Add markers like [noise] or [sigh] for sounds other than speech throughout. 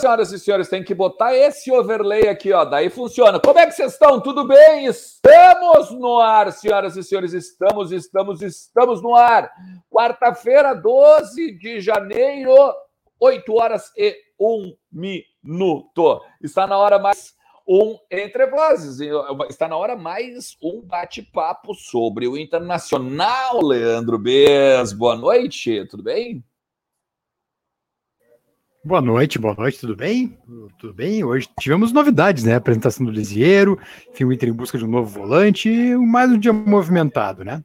Senhoras e senhores, tem que botar esse overlay aqui, ó. Daí funciona. Como é que vocês estão? Tudo bem? Estamos no ar, senhoras e senhores. Estamos, estamos, estamos no ar. Quarta-feira, 12 de janeiro, 8 horas e 1 minuto. Está na hora mais um Entre Vozes. Está na hora mais um bate-papo sobre o Internacional, Leandro Bez. Boa noite, tudo bem? Boa noite, boa noite, tudo bem? Tudo bem? Hoje tivemos novidades, né? Apresentação do Lisieiro, enfim, o Inter em busca de um novo volante, mais um dia movimentado, né?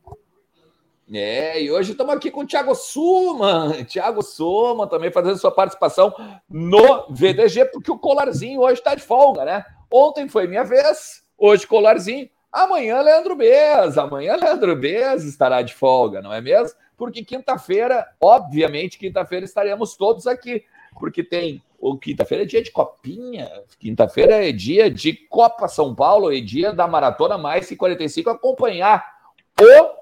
É, e hoje estamos aqui com o Thiago Suma, Thiago Suma também fazendo sua participação no VDG, porque o Colarzinho hoje está de folga, né? Ontem foi minha vez, hoje Colarzinho, amanhã Leandro Bez, amanhã Leandro Bez estará de folga, não é mesmo? Porque quinta-feira, obviamente, quinta-feira estaremos todos aqui porque tem. O quinta-feira é dia de copinha, quinta-feira é dia de Copa São Paulo e dia da Maratona Mais que 45 acompanhar o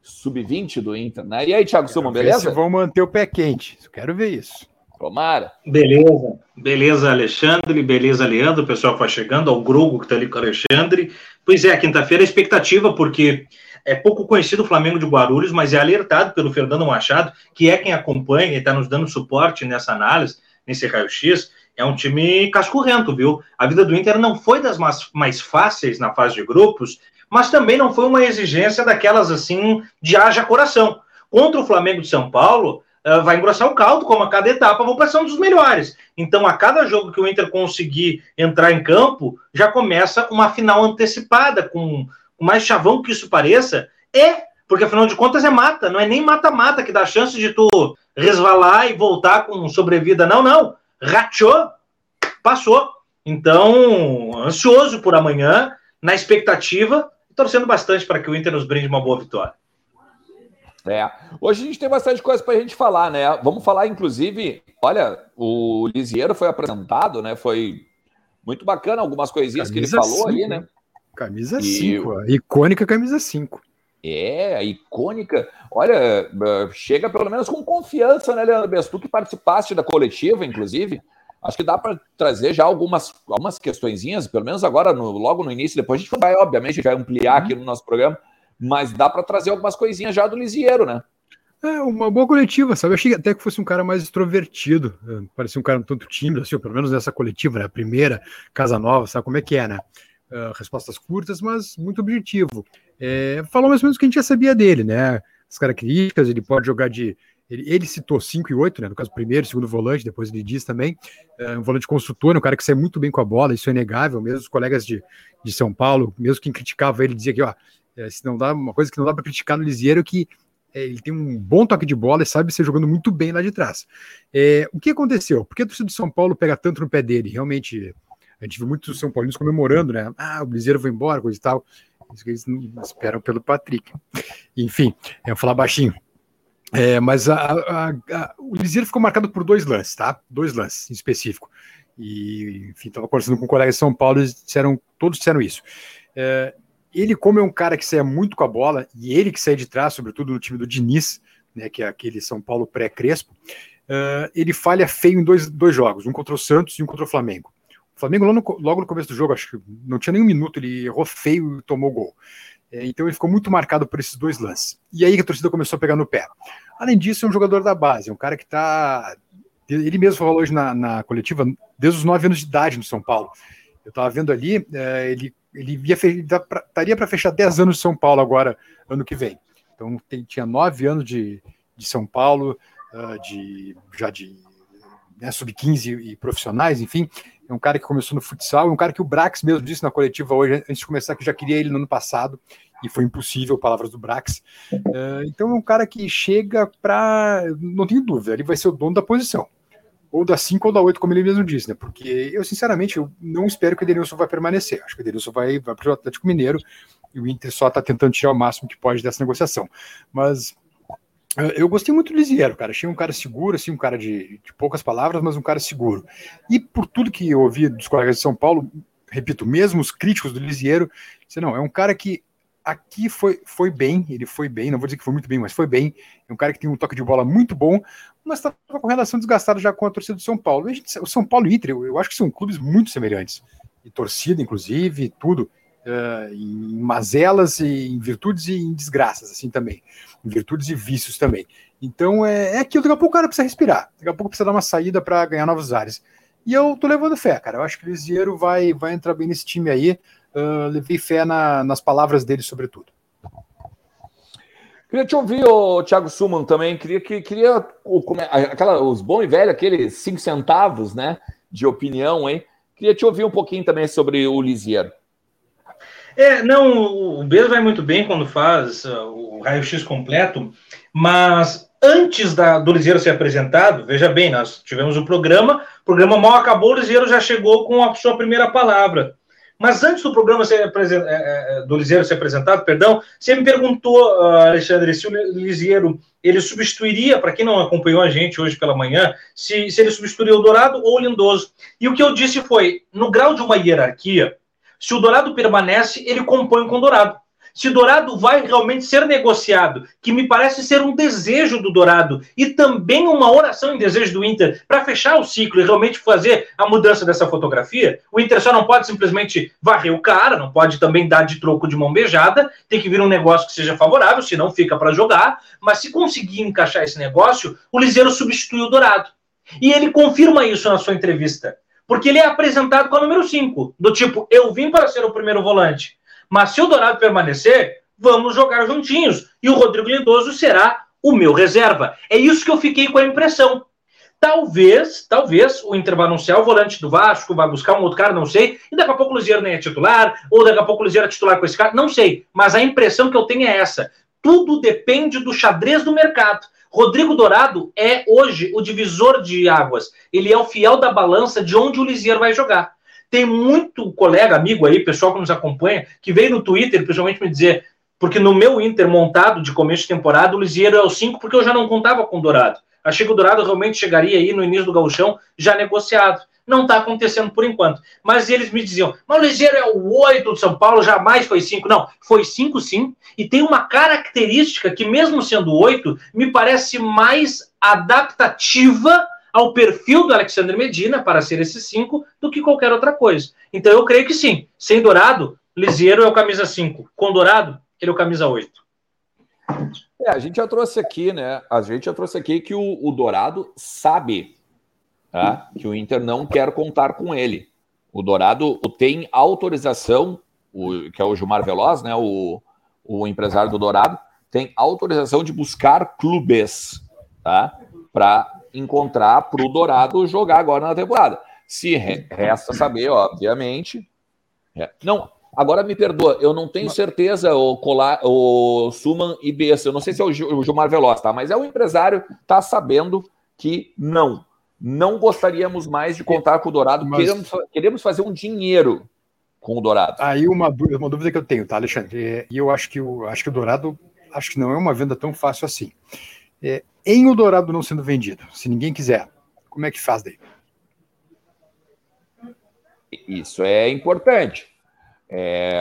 sub-20 do Inter, né? E aí, Thiago Suma, beleza? Se vão manter o pé quente, quero ver isso. Tomara. Beleza. Beleza, Alexandre. Beleza, Leandro. O pessoal que vai chegando, ao Grugo que está ali com o Alexandre. Pois é, quinta-feira a expectativa, porque é pouco conhecido o Flamengo de Guarulhos, mas é alertado pelo Fernando Machado, que é quem acompanha e está nos dando suporte nessa análise, nesse raio-x. É um time cascorrento, viu? A vida do Inter não foi das mais, fáceis na fase de grupos, mas também não foi uma exigência daquelas assim de haja coração. Contra o Flamengo de São Paulo, uh, vai engrossar o caldo, como a cada etapa vão passar um dos melhores. Então, a cada jogo que o Inter conseguir entrar em campo, já começa uma final antecipada com o mais chavão que isso pareça, é, porque afinal de contas é mata, não é nem mata-mata que dá chance de tu resvalar e voltar com sobrevida, não, não. Rachou, passou. Então, ansioso por amanhã, na expectativa, torcendo bastante para que o Inter nos brinde uma boa vitória. É. Hoje a gente tem bastante coisa para a gente falar, né? Vamos falar, inclusive, olha, o Lisieiro foi apresentado, né? Foi muito bacana algumas coisinhas Camisa que ele falou cinco, ali, né? Camisa 5, icônica camisa 5. É, a icônica. Olha, eh, chega pelo menos com confiança, né, Leandro Bess? Tu que participaste da coletiva, inclusive, acho que dá para trazer já algumas, algumas questõezinhas, pelo menos agora, no, logo no início, depois a gente vai, obviamente, vai ampliar uhum. aqui no nosso programa, mas dá para trazer algumas coisinhas já do Lisieiro, né? É, uma boa coletiva, sabe? Eu achei até que fosse um cara mais extrovertido, eh, parecia um cara um tanto tímido, assim, pelo menos nessa coletiva, né? A primeira, Casa Nova, sabe como é que é, né? Uh, respostas curtas, mas muito objetivo. É, falou mais ou menos o que a gente já sabia dele, né? As características, ele pode jogar de. Ele, ele citou 5 e 8, né? No caso, primeiro, segundo volante, depois ele diz também. É, um volante construtor, um cara que sai muito bem com a bola, isso é inegável. Mesmo os colegas de, de São Paulo, mesmo quem criticava ele, dizia que, ó, é, se não dá uma coisa que não dá para criticar no Lisieiro, que é, ele tem um bom toque de bola e sabe ser jogando muito bem lá de trás. É, o que aconteceu? Por que a torcida de São Paulo pega tanto no pé dele? Realmente a gente viu muitos São Paulinos comemorando, né? Ah, o Blizeiro foi embora, coisa e tal. Isso que eles esperam pelo Patrick. Enfim, eu vou falar baixinho. É, mas a, a, a, o Liseiro ficou marcado por dois lances, tá? Dois lances em específico. E, enfim, estava conversando com um colega de São Paulo, eles disseram, todos disseram isso. É, ele, como é um cara que saia muito com a bola, e ele que sai de trás, sobretudo no time do Diniz, né, que é aquele São Paulo pré-crespo, uh, ele falha feio em dois, dois jogos, um contra o Santos e um contra o Flamengo. Flamengo, logo no, logo no começo do jogo, acho que não tinha nem um minuto, ele errou feio e tomou gol. É, então ele ficou muito marcado por esses dois lances. E aí a torcida começou a pegar no pé. Além disso, é um jogador da base, é um cara que está. Ele mesmo falou hoje na, na, coletiva, desde os nove anos de idade no São Paulo. Eu estava vendo ali, é, ele, ele ia, estaria para fechar 10 anos de São Paulo agora, ano que vem. Então tem, tinha nove anos de, de São Paulo, uh, de, já de né, sub-15 e profissionais, enfim é um cara que começou no futsal, é um cara que o Brax mesmo disse na coletiva hoje, antes de começar, que já queria ele no ano passado, e foi impossível, palavras do Brax. Uh, então é um cara que chega para. Não tenho dúvida, ele vai ser o dono da posição. Ou da 5 ou da 8, como ele mesmo disse, né? Porque eu, sinceramente, eu não espero que o Edenilson vai permanecer. Acho que o Edenilson vai, vai para o Atlético Mineiro e o Inter só está tentando tirar o máximo que pode dessa negociação. Mas eu gostei muito do Lisiero, cara. Achei um cara seguro, assim, um cara de, de, poucas palavras, mas um cara seguro. E por tudo que eu ouvi dos colegas de São Paulo, repito, mesmo os críticos do Lisiero, não, é um cara que aqui foi, foi bem, ele foi bem, não vou dizer que foi muito bem, mas foi bem. É um cara que tem um toque de bola muito bom, mas estava com relação desgastada já com a torcida do São Paulo. Gente, o São Paulo e o Inter, eu, eu, acho que são clubes muito semelhantes. E torcida, inclusive, tudo. Uh, em mazelas, e em virtudes e em desgraças, assim também. Em virtudes e vícios também. Então é, é aquilo, daqui a pouco o cara precisa respirar. Daqui a pouco precisa dar uma saída para ganhar novos ares. E eu tô levando fé, cara. Eu acho que o Lisieiro vai, vai entrar bem nesse time aí. Uh, levei fé na, nas palavras dele, sobretudo. Queria te ouvir, o Thiago Suman, também. Queria que queria aquela, os bons e velhos, aqueles cinco centavos, né, de opinião, hein? Queria te ouvir um pouquinho também sobre o Lisiero. É, não, o Bezo vai muito bem quando faz uh, o raio-x completo, mas antes da, do Liseiro ser apresentado, veja bem, nós tivemos o programa, o programa mal acabou, o Liseiro já chegou com a sua primeira palavra. Mas antes do programa ser é, é, do Lisieiro ser apresentado, perdão, você me perguntou, ah, Alexandre, se o Lisieiro ele substituiria, para quem não acompanhou a gente hoje pela manhã, se, se ele substituiria o Dourado ou o Lindoso. E o que eu disse foi, no grau de uma hierarquia, se o Dourado permanece, ele compõe com o Dourado se Dourado vai realmente ser negociado, que me parece ser um desejo do Dourado e também uma oração em desejo do Inter para fechar o ciclo e realmente fazer a mudança dessa fotografia, o Inter só não pode simplesmente varrer o cara, não pode também dar de troco de mão beijada, tem que vir um negócio que seja favorável, senão fica para jogar, mas se conseguir encaixar esse negócio, o Liseiro substitui o Dourado. E ele confirma isso na sua entrevista. Porque ele é apresentado com a número 5, do tipo, eu vim para ser o primeiro volante. Mas se o Dourado permanecer, vamos jogar juntinhos. E o Rodrigo Lindoso será o meu reserva. É isso que eu fiquei com a impressão. Talvez, talvez o Inter vai anunciar o volante do Vasco, vai buscar um outro cara, não sei, e daqui a pouco o Luziero nem é titular, ou daqui a pouco o Luziero é titular com esse cara, não sei. Mas a impressão que eu tenho é essa. Tudo depende do xadrez do mercado. Rodrigo Dourado é hoje o divisor de águas. Ele é o fiel da balança de onde o Lisieiro vai jogar. Tem muito colega, amigo aí, pessoal que nos acompanha, que veio no Twitter, principalmente, me dizer, porque no meu Inter montado de começo de temporada, o Lisieiro é o 5, porque eu já não contava com o Dourado. Achei que o Dourado realmente chegaria aí no início do gauchão já negociado. Não está acontecendo por enquanto. Mas eles me diziam, mas o Ligeiro é o 8 do São Paulo, jamais foi 5. Não, foi 5 sim. E tem uma característica que, mesmo sendo 8, me parece mais adaptativa ao perfil do Alexandre Medina para ser esse 5 do que qualquer outra coisa. Então eu creio que sim. Sem Dourado, Lisieiro é o camisa 5. Com Dourado, ele é o camisa 8. É, a gente já trouxe aqui, né? A gente já trouxe aqui que o, o Dourado sabe tá? que o Inter não quer contar com ele. O Dourado tem autorização, o, que é o Gilmar Veloz, né? O, o empresário do Dourado, tem autorização de buscar clubes, tá? Para encontrar para o Dourado jogar agora na temporada. Se resta saber, obviamente. É. Não, agora me perdoa, eu não tenho certeza o, Colar, o Suman e Bessa, eu não sei se é o Gilmar Veloz, tá? Mas é o empresário, tá sabendo que não. Não gostaríamos mais de contar com o Dourado, Mas... queremos, queremos fazer um dinheiro com o Dourado. Aí uma, uma dúvida que eu tenho, tá, Alexandre? E eu acho que o, acho que o Dourado acho que não é uma venda tão fácil assim. É, em o Dourado não sendo vendido, se ninguém quiser, como é que faz daí? Isso é importante. É,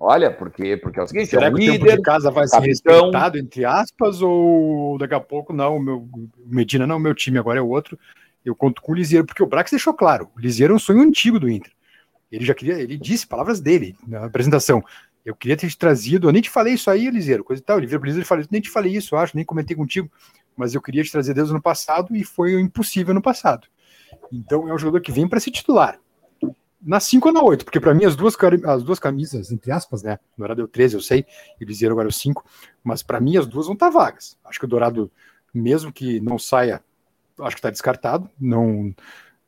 olha, porque, porque é o seguinte: Será é um que líder, o tempo de casa vai capitão... ser respeitado, entre aspas, ou daqui a pouco não, o meu Medina não, o meu time agora é outro. Eu conto com o Lisieiro, porque o Brax deixou claro: o Lisieiro é um sonho antigo do Inter. Ele já queria, ele disse palavras dele na apresentação. Eu queria ter te trazido, eu nem te falei isso aí, Eliseiro, coisa e tal. Ele vira para e falei, nem te falei isso, acho, nem comentei contigo, mas eu queria te trazer desde o ano passado e foi impossível no passado. Então é um jogador que vem para ser titular. Na 5 ou na 8, porque para mim as duas, as duas camisas, entre aspas, né? O Dourado deu 13, eu sei, e o Liseiro agora o 5, mas para mim as duas vão estar tá vagas. Acho que o Dourado, mesmo que não saia, acho que está descartado, não,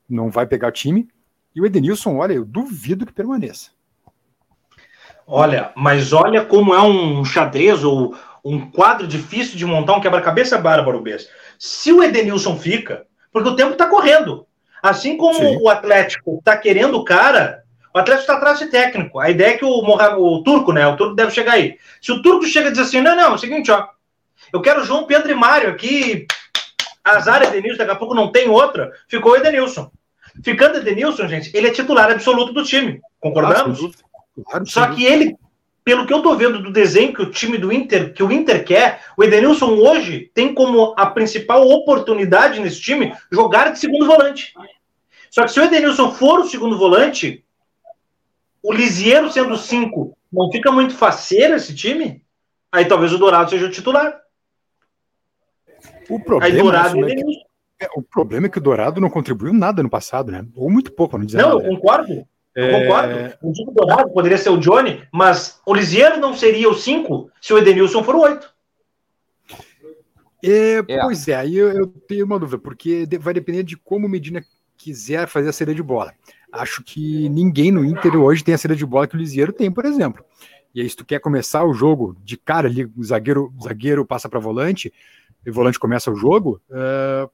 não vai pegar o time. E o Edenilson, olha, eu duvido que permaneça. Olha, mas olha como é um xadrez ou um quadro difícil de montar um quebra-cabeça bárbaro, Bess. Se o Edenilson fica, porque o tempo está correndo. Assim como Sim. o Atlético está querendo o cara, o Atlético está atrás de técnico. A ideia é que o, o Turco, né? O Turco deve chegar aí. Se o Turco chega e diz assim: não, não, é o seguinte, ó. Eu quero João Pedro e Mário aqui. Azar Edenilson, daqui a pouco não tem outra. Ficou o Edenilson. Ficando Edenilson, gente, ele é titular absoluto do time. Concordamos? Ah, Claro, Só que ele pelo que eu tô vendo do desenho que o time do Inter, que o Inter quer, o Edenilson hoje tem como a principal oportunidade nesse time jogar de segundo volante. Só que se o Edenilson for o segundo volante, o Lisieiro sendo cinco, não fica muito faceiro esse time? Aí talvez o Dourado seja o titular. O problema, Aí, Dourado é que, é, o problema é que o Dourado não contribuiu nada no passado, né? Ou muito pouco, não dizer Não, nada. eu concordo. Eu é... concordo. O Diego Dourado poderia ser o Johnny, mas o Lisieiro não seria o 5 se o Edenilson for o 8. É, é. Pois é, aí eu, eu, tenho uma dúvida, porque vai depender de como o Medina quiser fazer a saída de bola. Acho que ninguém no Inter hoje tem a saída de bola que o Lisieiro tem, por exemplo. E aí, se tu quer começar o jogo de cara ali, o zagueiro, o zagueiro passa para volante, e o volante começa o jogo, uh,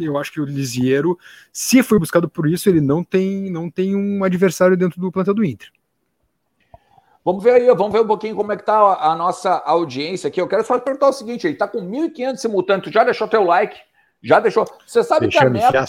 eu acho que o Lisieiro, se foi buscado por isso, ele não tem, não tem um adversário dentro do plantel do Inter. Vamos ver aí, vamos ver um pouquinho como é que tá a, nossa audiência aqui. Eu quero só perguntar o seguinte, ele tá com 1.500 simultâneos, já deixou teu like? Já deixou? Você sabe Deixando que a meta,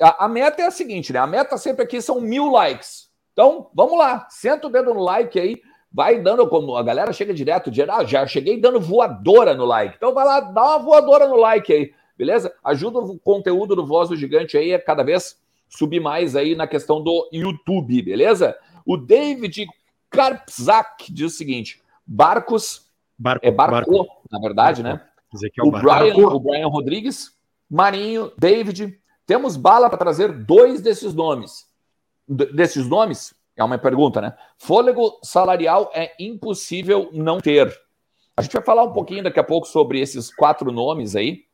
a, a, meta é a seguinte, né? A meta sempre aqui são mil likes. Então, vamos lá, senta o dedo no like aí, vai dando, como a galera chega direto, de, ah, já cheguei dando voadora no like. Então vai lá, dá uma voadora no like aí beleza? Ajuda o conteúdo do Voz do Gigante aí a cada vez subir mais aí na questão do YouTube, beleza? O David Karpzak diz o seguinte: barcos. Barco, é barco, barco. na verdade, barco. né? É o, o, Brian, o Brian Rodrigues, Marinho, David. Temos bala para trazer dois desses nomes. D desses nomes? É uma pergunta, né? Fôlego salarial é impossível não ter. A gente vai falar um pouquinho daqui a pouco sobre esses quatro nomes aí,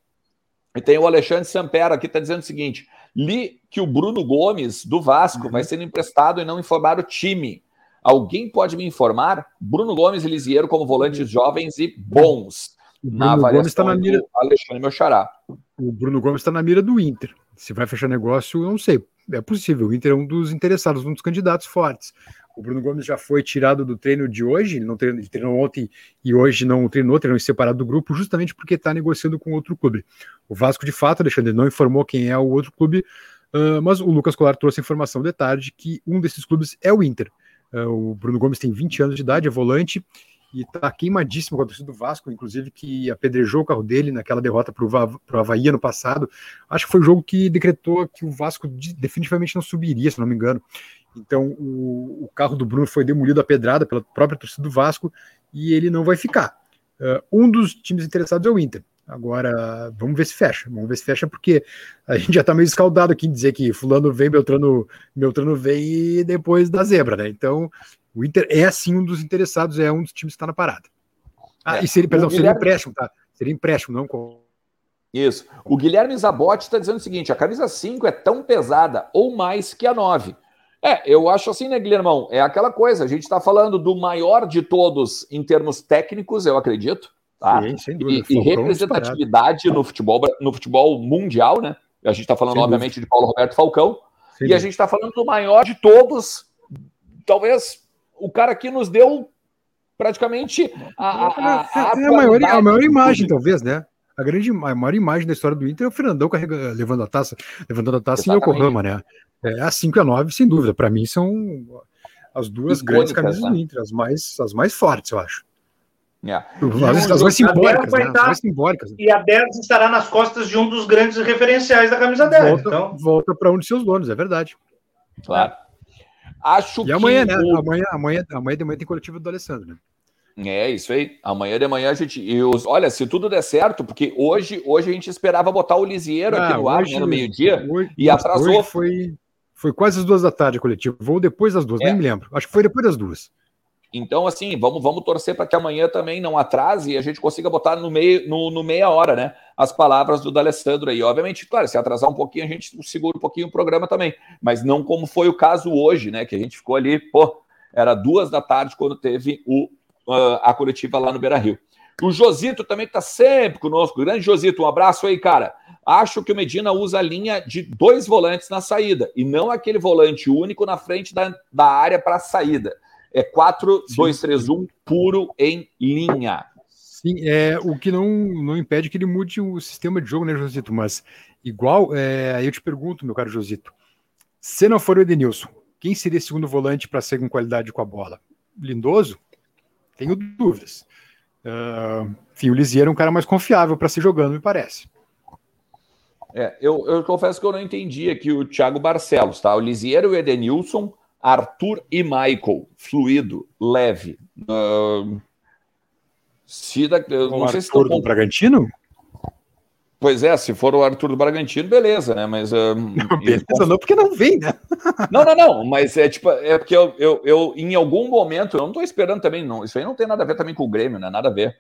e tem o Alexandre Sampera aqui, está dizendo o seguinte: li que o Bruno Gomes, do Vasco, uhum. vai sendo emprestado e não informar o time. Alguém pode me informar? Bruno Gomes e Lisieiro como volantes jovens e bons. O Bruno na Gomes está na mira. Alexandre meu xará. O Bruno Gomes está na mira do Inter. Se vai fechar negócio, eu não sei. É possível. O Inter é um dos interessados, um dos candidatos fortes. O Bruno Gomes já foi tirado do treino de hoje, ele não treinou, ele treinou ontem e hoje não treinou, treinou separado do grupo, justamente porque está negociando com outro clube. O Vasco, de fato, Alexandre, não informou quem é o outro clube, uh, mas o Lucas Colar trouxe informação de tarde que um desses clubes é o Inter. Uh, o Bruno Gomes tem 20 anos de idade, é volante, e está queimadíssimo com a torcida do Vasco, inclusive que apedrejou o carro dele naquela derrota para o Havaí ano passado. Acho que foi o jogo que decretou que o Vasco definitivamente não subiria, se não me engano. Então o, o carro do Bruno foi demolido a pedrada pela própria torcida do Vasco e ele não vai ficar. Uh, um dos times interessados é o Inter. Agora, vamos ver se fecha. Vamos ver se fecha, porque a gente já está meio escaldado aqui em dizer que fulano vem, Beltrano, Beltrano vem e depois da zebra, né? Então, o Inter é sim um dos interessados, é um dos times que está na parada. Ah, é. e seria, perdão, Guilherme... seria empréstimo, tá? Seria empréstimo, não com. Isso. O Guilherme Zabotti está dizendo o seguinte: a camisa 5 é tão pesada ou mais que a 9. É, eu acho assim, né, Guilhermão? É aquela coisa, a gente está falando do maior de todos em termos técnicos, eu acredito. Tá? Sim, sem dúvida. E, e representatividade no futebol, no futebol mundial, né? A gente está falando, sem obviamente, dúvida. de Paulo Roberto Falcão. Sem e dúvida. a gente está falando do maior de todos. Talvez o cara que nos deu praticamente a, a, a, a, é a maior, a maior imagem, talvez, né? A grande a maior imagem da história do Inter é o Fernandão carrega, levando a taça, levantando a taça Exatamente. em Yokohama, né? É, a 5 e a 9, sem dúvida. Para mim, são as duas Icônicas, grandes camisas né? do Inter, as mais, as mais fortes, eu acho. Yeah. As, as mais simbólicas, né? as mais simbólicas. E a 10 estará nas costas de um dos grandes referenciais da camisa 10. Volta, então... volta para um de seus donos, é verdade. Claro. Acho e amanhã, né? O... Amanhã, amanhã, amanhã de manhã tem coletivo do Alessandro, né? É, isso aí. Amanhã de manhã a gente. Eu, olha, se tudo der certo, porque hoje, hoje a gente esperava botar o Lisieiro ah, aqui no ar, né, no meio-dia, e atrasou. Hoje foi, foi quase as duas da tarde coletivo. Vou depois das duas, é. nem me lembro. Acho que foi depois das duas. Então, assim, vamos, vamos torcer para que amanhã também não atrase e a gente consiga botar no meio, no, no meia hora, né? As palavras do D'Alessandro aí. Obviamente, claro, se atrasar um pouquinho, a gente segura um pouquinho o programa também. Mas não como foi o caso hoje, né? Que a gente ficou ali, pô, era duas da tarde quando teve o uh, a coletiva lá no Beira Rio. O Josito também está sempre conosco. Grande Josito, um abraço aí, cara. Acho que o Medina usa a linha de dois volantes na saída e não aquele volante único na frente da, da área para a saída. É 4-2-3-1 puro em linha. Sim, é o que não, não impede que ele mude o sistema de jogo, né, Josito? Mas igual, é, aí eu te pergunto, meu caro Josito, se não for o Edenilson, quem seria segundo volante para ser com qualidade com a bola? Lindoso, tenho dúvidas. Uh, enfim, o Lisier é um cara mais confiável para se jogando, me parece. É, eu, eu, confesso que eu não entendi aqui o Thiago Barcelos, tá? O Lisier, o Edenilson, Arthur e Michael, fluido, leve. Uh, se da, eu não sei se estão... do Bragantino? Pois é, se for o Arthur do Bragantino, beleza, né? Mas. Uh, [laughs] não, beleza, não, porque não vem, né? [laughs] não, não, não. Mas é tipo, é porque eu, eu, eu em algum momento, eu não estou esperando também, não. Isso aí não tem nada a ver também com o Grêmio, né? Nada a ver.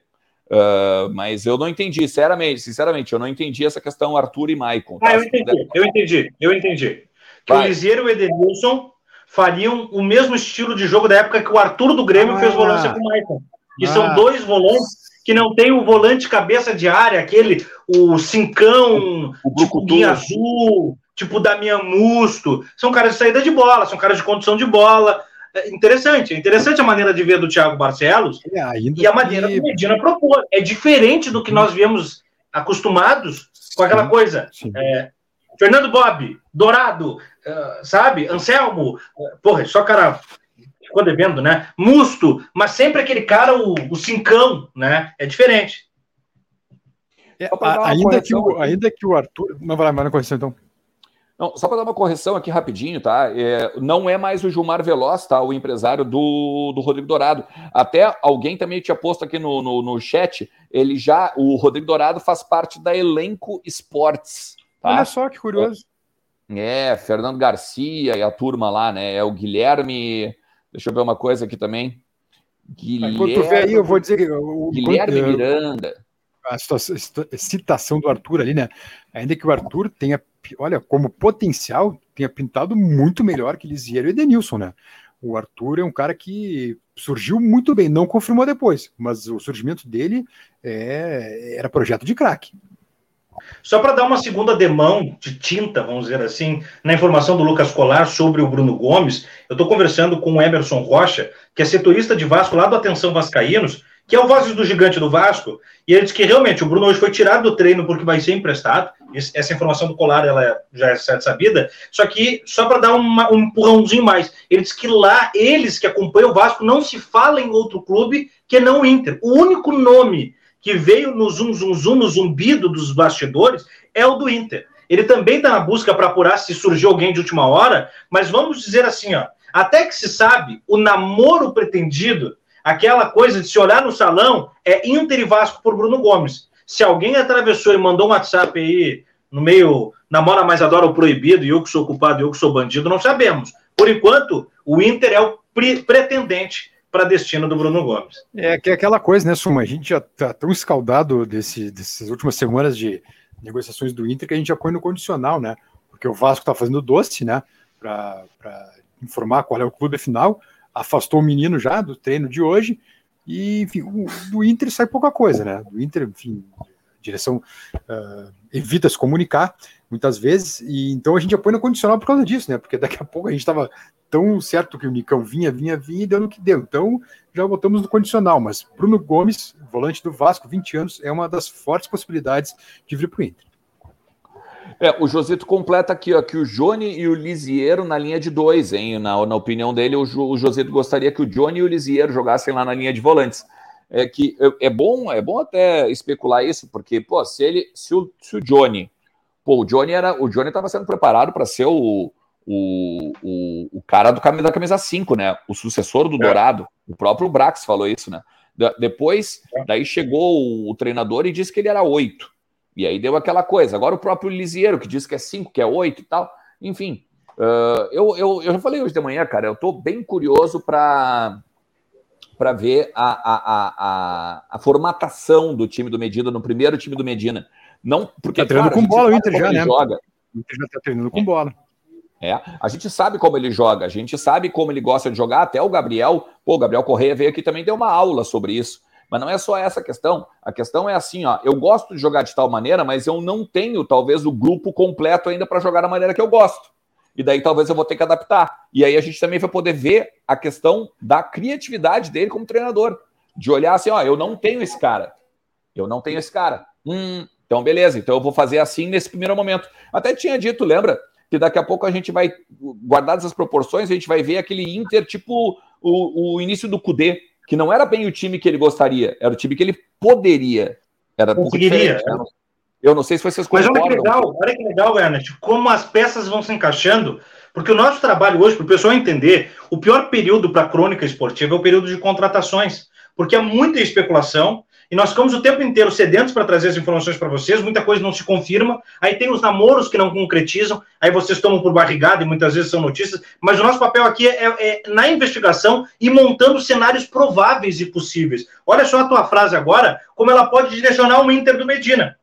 Uh, mas eu não entendi, sinceramente, sinceramente, eu não entendi essa questão Arthur e Maicon. Tá? Ah, eu entendi, eu entendi, eu entendi. Que Vai. o Lisieiro e o Edenilson fariam o mesmo estilo de jogo da época que o Arthur do Grêmio ah, fez volância com o Maicon. Que ah, são dois volantes que não tem o volante cabeça de área, aquele, o cincão, o tipo Guinha Azul, tipo Damian Musto. São caras de saída de bola, são caras de condução de bola. É interessante, é interessante a maneira de ver do Thiago Barcelos é, e a maneira que... do Medina propor. É diferente do que nós viemos acostumados com aquela coisa. É, Fernando Bob, Dourado, uh, sabe? Anselmo, uh, porra, só cara ficou devendo, né? Musto, mas sempre aquele cara, o, o cincão, né? É diferente. É, ainda, que o, ainda que o Arthur. Não vai lá, mas na correção então. Não, só para dar uma correção aqui rapidinho, tá? É, não é mais o Gilmar Veloz, tá? O empresário do, do Rodrigo Dourado. Até alguém também tinha posto aqui no, no, no chat, ele já, o Rodrigo Dourado faz parte da Elenco Esportes. Tá? Olha só que curioso. É, Fernando Garcia e a turma lá, né? É o Guilherme Deixa eu ver uma coisa aqui também. Guilherme, Enquanto tu vê aí, eu vou dizer. O, Guilherme Miranda. A citação do Arthur ali, né? Ainda que o Arthur tenha, olha, como potencial, tenha pintado muito melhor que Lisiero e Edenilson, né? O Arthur é um cara que surgiu muito bem, não confirmou depois, mas o surgimento dele é, era projeto de craque. Só para dar uma segunda demão de tinta, vamos dizer assim, na informação do Lucas Colar sobre o Bruno Gomes, eu estou conversando com o Emerson Rocha, que é setorista de Vasco lá do Atenção Vascaínos, que é o Vozes do Gigante do Vasco, e ele disse que realmente o Bruno hoje foi tirado do treino porque vai ser emprestado. Essa informação do Colar ela já é sabida, só que só para dar uma, um empurrãozinho mais, ele disse que lá eles que acompanham o Vasco não se fala em outro clube que não o Inter. O único nome que veio no zum, zum, zum, no zumbido dos bastidores, é o do Inter. Ele também está na busca para apurar se surgiu alguém de última hora, mas vamos dizer assim, ó, até que se sabe, o namoro pretendido, aquela coisa de se olhar no salão, é Inter e Vasco por Bruno Gomes. Se alguém atravessou e mandou um WhatsApp aí no meio namora mais adora o proibido, e eu que sou culpado, eu que sou bandido, não sabemos. Por enquanto, o Inter é o pre pretendente para destino do Bruno Gomes. É que é aquela coisa, né, Suma? A gente já está tão escaldado desse, dessas últimas semanas de negociações do Inter que a gente já põe no condicional, né? Porque o Vasco está fazendo doce, né? Para informar qual é o clube final, afastou o menino já do treino de hoje e enfim, o, do Inter sai pouca coisa, né? Do Inter, enfim, a direção uh, evita se comunicar muitas vezes, e então a gente já põe no condicional por causa disso, né? Porque daqui a pouco a gente estava tão certo que o Nicão vinha, vinha, vinha e deu no que deu. Então já botamos no condicional. Mas Bruno Gomes, volante do Vasco, 20 anos, é uma das fortes possibilidades de vir para o Inter. É, o Josito completa aqui, ó, que o Johnny e o Lisiero na linha de dois, hein? Na, na opinião dele, o, o Josito gostaria que o Johnny e o Lisiero jogassem lá na linha de volantes. É que é, é bom, é bom até especular isso, porque, pô, se ele, se o, se o Johnny, pô, o Johnny era, o Johnny estava sendo preparado para ser o, o, o, o cara do da camisa 5, né? O sucessor do é. Dourado. O próprio Brax falou isso, né? depois, é. daí chegou o, treinador e disse que ele era 8. E aí deu aquela coisa. Agora o próprio Lisiero, que disse que é 5, que é 8 e tal. Enfim, uh, eu, eu, eu já falei hoje de manhã, cara, eu tô bem curioso para para ver a, a, a, a, formatação do time do Medina, no primeiro time do Medina. Não, porque. Tá treinando com bola o Inter já, né? Joga. O Inter já tá treinando com bola. É, a gente sabe como ele joga, a gente sabe como ele gosta de jogar, até o Gabriel, pô, o Gabriel Correia veio aqui também deu uma aula sobre isso. Mas não é só essa questão. A questão é assim, ó, eu gosto de jogar de tal maneira, mas eu não tenho talvez o grupo completo ainda para jogar da maneira que eu gosto. E daí talvez eu vou ter que adaptar. E aí a gente também vai poder ver a questão da criatividade dele como treinador, de olhar assim, ó, eu não tenho esse cara. Eu não tenho esse cara. Hum, então beleza, então eu vou fazer assim nesse primeiro momento. Até tinha dito, lembra? Que daqui a pouco a gente vai, guardadas as proporções, a gente vai ver aquele Inter tipo o, o início do Cudê, que não era bem o time que ele gostaria, era o time que ele poderia. Era Conseguiria. Né? Eu não sei se vocês concordam. Mas olha que legal, olha que legal, Ernest, como as peças vão se encaixando, porque o nosso trabalho hoje, para o pessoal entender, o pior período para a crônica esportiva é o período de contratações, porque há muita especulação, e nós ficamos o tempo inteiro sedentos para trazer as informações para vocês, muita coisa não se confirma, aí tem os namoros que não concretizam, aí vocês tomam por barrigada e muitas vezes são notícias, mas o nosso papel aqui é, é, é na investigação e montando cenários prováveis e possíveis. Olha só a tua frase agora, como ela pode direcionar o Inter do Medina.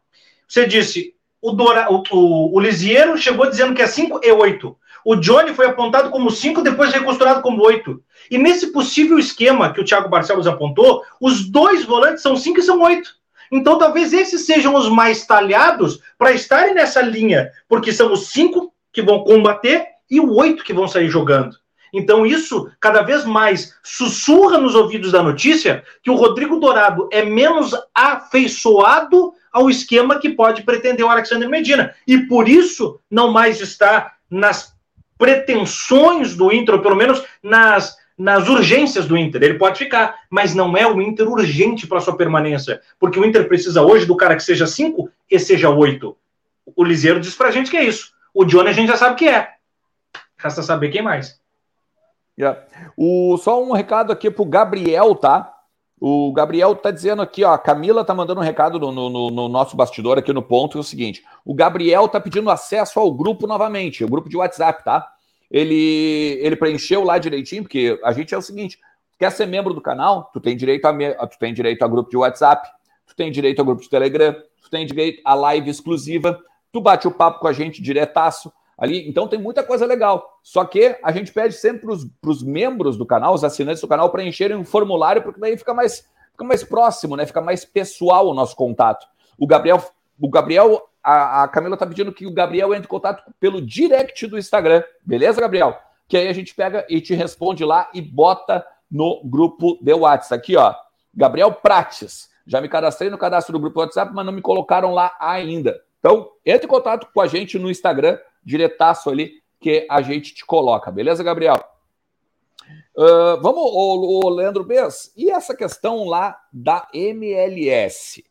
Você disse, o, Dora, o, o, o Lisieiro chegou dizendo que é 5 e 8. O Johnny foi apontado como 5, depois recosturado como 8. E nesse possível esquema que o Thiago Barcelos apontou, os dois volantes são 5 e são 8. Então talvez esses sejam os mais talhados para estarem nessa linha, porque são os 5 que vão combater e o 8 que vão sair jogando. Então isso cada vez mais sussurra nos ouvidos da notícia que o Rodrigo Dourado é menos afeiçoado ao esquema que pode pretender o Alexandre Medina. E por isso não mais está nas pretensões do Inter, ou pelo menos nas, nas urgências do Inter. Ele pode ficar, mas não é o Inter urgente para sua permanência, porque o Inter precisa hoje do cara que seja 5 e seja 8. O Liseiro diz pra gente que é isso. O Johnny a gente já sabe que é. Resta saber quem mais. Yeah. O, só um recado aqui pro Gabriel, tá? O Gabriel tá dizendo aqui, ó, a Camila tá mandando um recado no, no, no, nosso bastidor aqui no ponto, é o seguinte, o Gabriel tá pedindo acesso ao grupo novamente, o grupo de WhatsApp, tá? Ele, ele preencheu lá direitinho, porque a gente é o seguinte, quer ser membro do canal, tu tem direito a, tu tem direito a grupo de WhatsApp, tu tem direito a grupo de Telegram, tu tem direito a live exclusiva, tu bate o papo com a gente diretaço, ali. Então tem muita coisa legal. Só que a gente pede sempre para os membros do canal, os assinantes do canal, preencherem um formulário, porque daí fica mais, fica mais próximo, né? Fica mais pessoal o nosso contato. O Gabriel, o Gabriel, a, a Camila está pedindo que o Gabriel entre em contato pelo direct do Instagram. Beleza, Gabriel? Que aí a gente pega e te responde lá e bota no grupo de WhatsApp. Aqui, ó. Gabriel Prates. Já me cadastrei no cadastro do grupo WhatsApp, mas não me colocaram lá ainda. Então, entre em contato com a gente no Instagram, diretaço ali, que a gente te coloca. Beleza, Gabriel? Uh, vamos, Leandro Bess, e essa questão lá da MLS?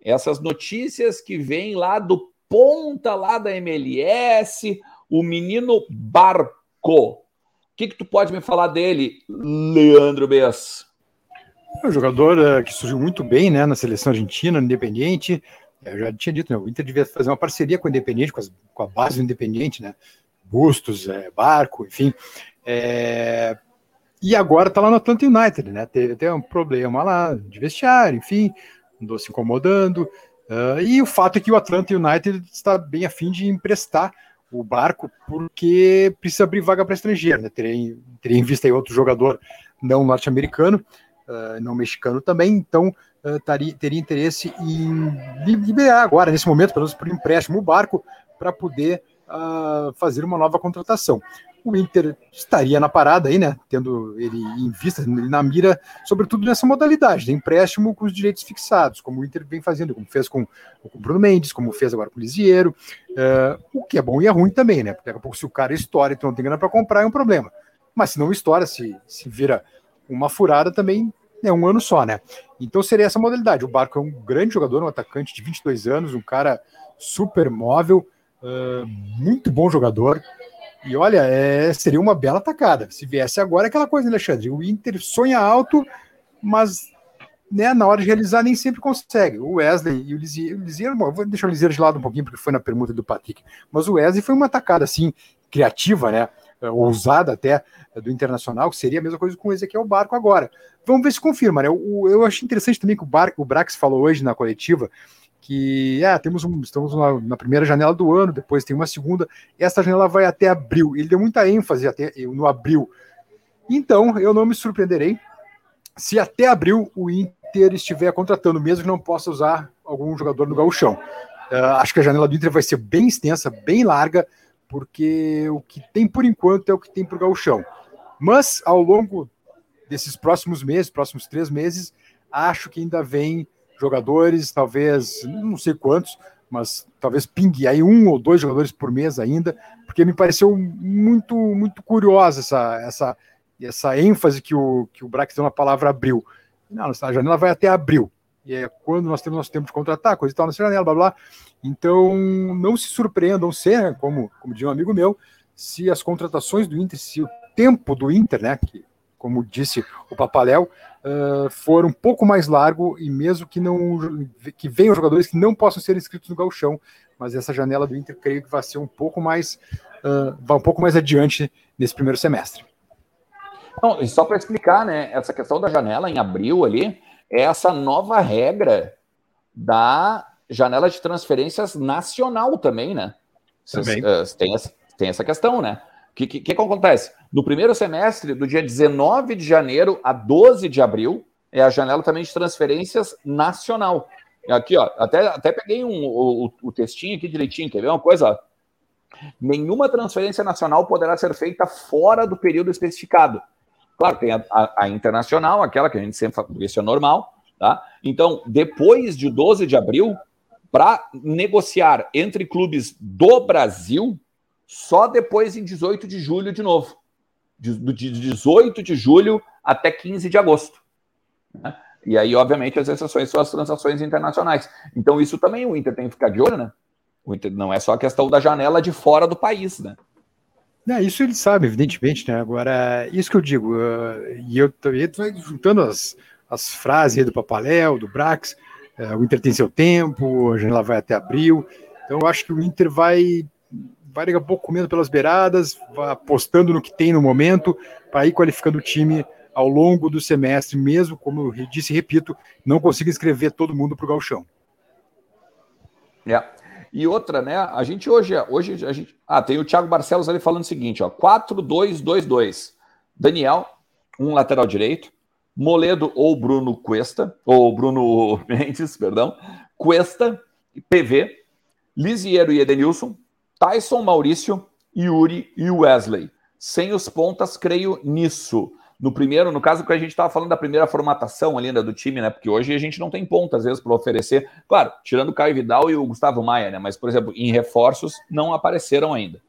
Essas notícias que vêm lá do ponta lá da MLS, o menino Barco. O que, que tu pode me falar dele, Leandro Bess? É um jogador uh, que surgiu muito bem né, na seleção argentina, independente, eu já tinha dito, né, o Inter devia fazer uma parceria com o Independente, com, as, com a base do Independente, né? Bustos, é, Barco, enfim. É, e agora está lá no Atlanta United, né? Teve, teve um problema lá de vestiário, enfim, andou se incomodando. Uh, e o fato é que o Atlanta United está bem afim de emprestar o barco, porque precisa abrir vaga para estrangeiro, né? Teria, teria em vista aí outro jogador não norte-americano, uh, não mexicano também, então uh, taria, teria interesse em liberar agora, nesse momento, pelo menos por empréstimo, o barco para poder uh, fazer uma nova contratação. O Inter estaria na parada aí, né? Tendo ele em vista, na mira, sobretudo nessa modalidade, de empréstimo com os direitos fixados, como o Inter vem fazendo, como fez com, o Bruno Mendes, como fez agora com o Lisieiro, uh, o que é bom e é ruim também, né? Porque daqui a pouco, se o cara estoura e tu não tem grana para comprar, é um problema. Mas se não estoura, se, se vira uma furada, também é um ano só, né? Então seria essa modalidade. O Barco é um grande jogador, um atacante de 22 anos, um cara super móvel, uh, muito bom jogador. E olha, é, seria uma bela atacada. Se viesse agora, é aquela coisa, Alexandre. O Inter sonha alto, mas né, na hora de realizar nem sempre consegue. O Wesley e o Lizier, o bom, vou deixar o Lizier de lado um pouquinho, porque foi na pergunta do Patrick. Mas o Wesley foi uma atacada assim, criativa, né? Ousada até do Internacional, que seria a mesma coisa com o Ezequiel Barco agora. Vamos ver se confirma, né? Eu, eu achei interessante também que o, Bar, o Brax falou hoje na coletiva que ah, temos um, estamos na, na, primeira janela do ano, depois tem uma segunda, essa janela vai até abril. Ele deu muita ênfase até no abril. Então, eu não me surpreenderei se até abril o Inter estiver contratando, mesmo que não possa usar algum jogador no gauchão. Uh, acho que a janela do Inter vai ser bem extensa, bem larga, porque o que tem por enquanto é o que tem para o gauchão. Mas, ao longo desses próximos meses, próximos três meses, acho que ainda vem jogadores, talvez, não sei quantos, mas talvez pingue aí um ou dois jogadores por mês ainda, porque me pareceu muito muito curiosa essa, essa, essa ênfase que o, que o Brax deu na palavra abril. Não, a janela vai até abril. E é quando nós temos nosso tempo de contratar, coisa e tal, nessa janela, blá blá. Então, não se surpreendam se, né, como, como diz um amigo meu, se as contratações do Inter, se o tempo do Inter, né, que, como disse o Papaléu, uh, for um pouco mais largo e mesmo que não que venham jogadores que não possam ser inscritos no galchão, mas essa janela do Inter creio que vai ser um pouco mais uh, vai um pouco mais adiante nesse primeiro semestre. Não, e só para explicar, né, essa questão da janela em abril ali é essa nova regra da janela de transferências nacional também, né? Também. Cês, uh, tem, essa, tem essa questão, né? O que, que, que, acontece? No primeiro semestre, do dia 19 de janeiro a 12 de abril, é a janela também de transferências nacional. Aqui, ó, até, até peguei um, o, o textinho aqui direitinho, quer ver uma coisa? Nenhuma transferência nacional poderá ser feita fora do período especificado. Claro, tem a, a, a internacional, aquela que a gente sempre fala, isso é normal, tá? Então, depois de 12 de abril, para negociar entre clubes do Brasil, só depois em 18 de julho de novo. De, de 18 de julho até 15 de agosto. Né? E aí, obviamente, as exceções são as transações internacionais. Então, isso também o Inter tem que ficar de olho, né? O Inter não é só a questão da janela de fora do país, né? Isso ele sabe, evidentemente, né? Agora, isso que eu digo, uh, e eu também juntando as, as frases aí do Papaléu, do Brax, uh, o Inter tem seu tempo, a janela vai até abril, então eu acho que o Inter vai vai daqui pouco comendo pelas beiradas, apostando no que tem no momento, para ir qualificando o time ao longo do semestre, mesmo, como eu disse e repito, não consiga inscrever todo mundo para o galchão. É. E outra, né? A gente hoje, hoje a gente, ah, tem o Thiago Barcelos ali falando o seguinte, ó, 4-2-2-2. Daniel, um lateral direito, Moledo ou Bruno Cuesta, ou Bruno [laughs] Mendes, perdão, Cuesta, PV, Lisiero e Edenilson, Tyson, Maurício, Yuri e Wesley. Sem os pontas, creio nisso. No primeiro, no caso que a gente estava falando da primeira formatação ali né, do time, né? Porque hoje a gente não tem ponta, às vezes, para oferecer. Claro, tirando o Caio Vidal e o Gustavo Maia, né? Mas, por exemplo, em reforços não apareceram ainda.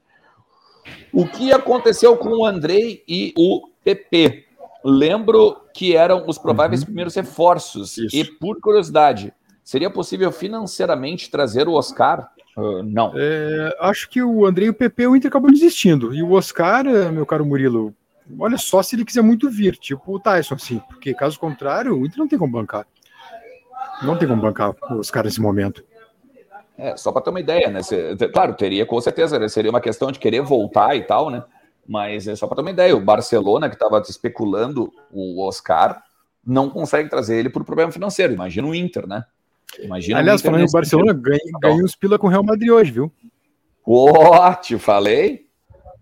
O que aconteceu com o Andrei e o PP? Lembro que eram os prováveis uhum. primeiros reforços. Isso. E, por curiosidade, seria possível financeiramente trazer o Oscar? Uh, não. É, acho que o Andrei e o PP o Inter acabou desistindo. E o Oscar, meu caro Murilo, olha só se ele quiser muito vir, tipo o Tyson, assim, porque caso contrário, o Inter não tem como bancar. Não tem como bancar os caras nesse momento. É, só para ter uma ideia, né? claro, teria com certeza, né? seria uma questão de querer voltar e tal, né? Mas é só para ter uma ideia, o Barcelona, que estava especulando o Oscar, não consegue trazer ele por problema financeiro. Imagina o Inter, né? Imagina Aliás, falando em Barcelona, ganhei, ganhei uns pila com o Real Madrid hoje, viu? Ó, te falei?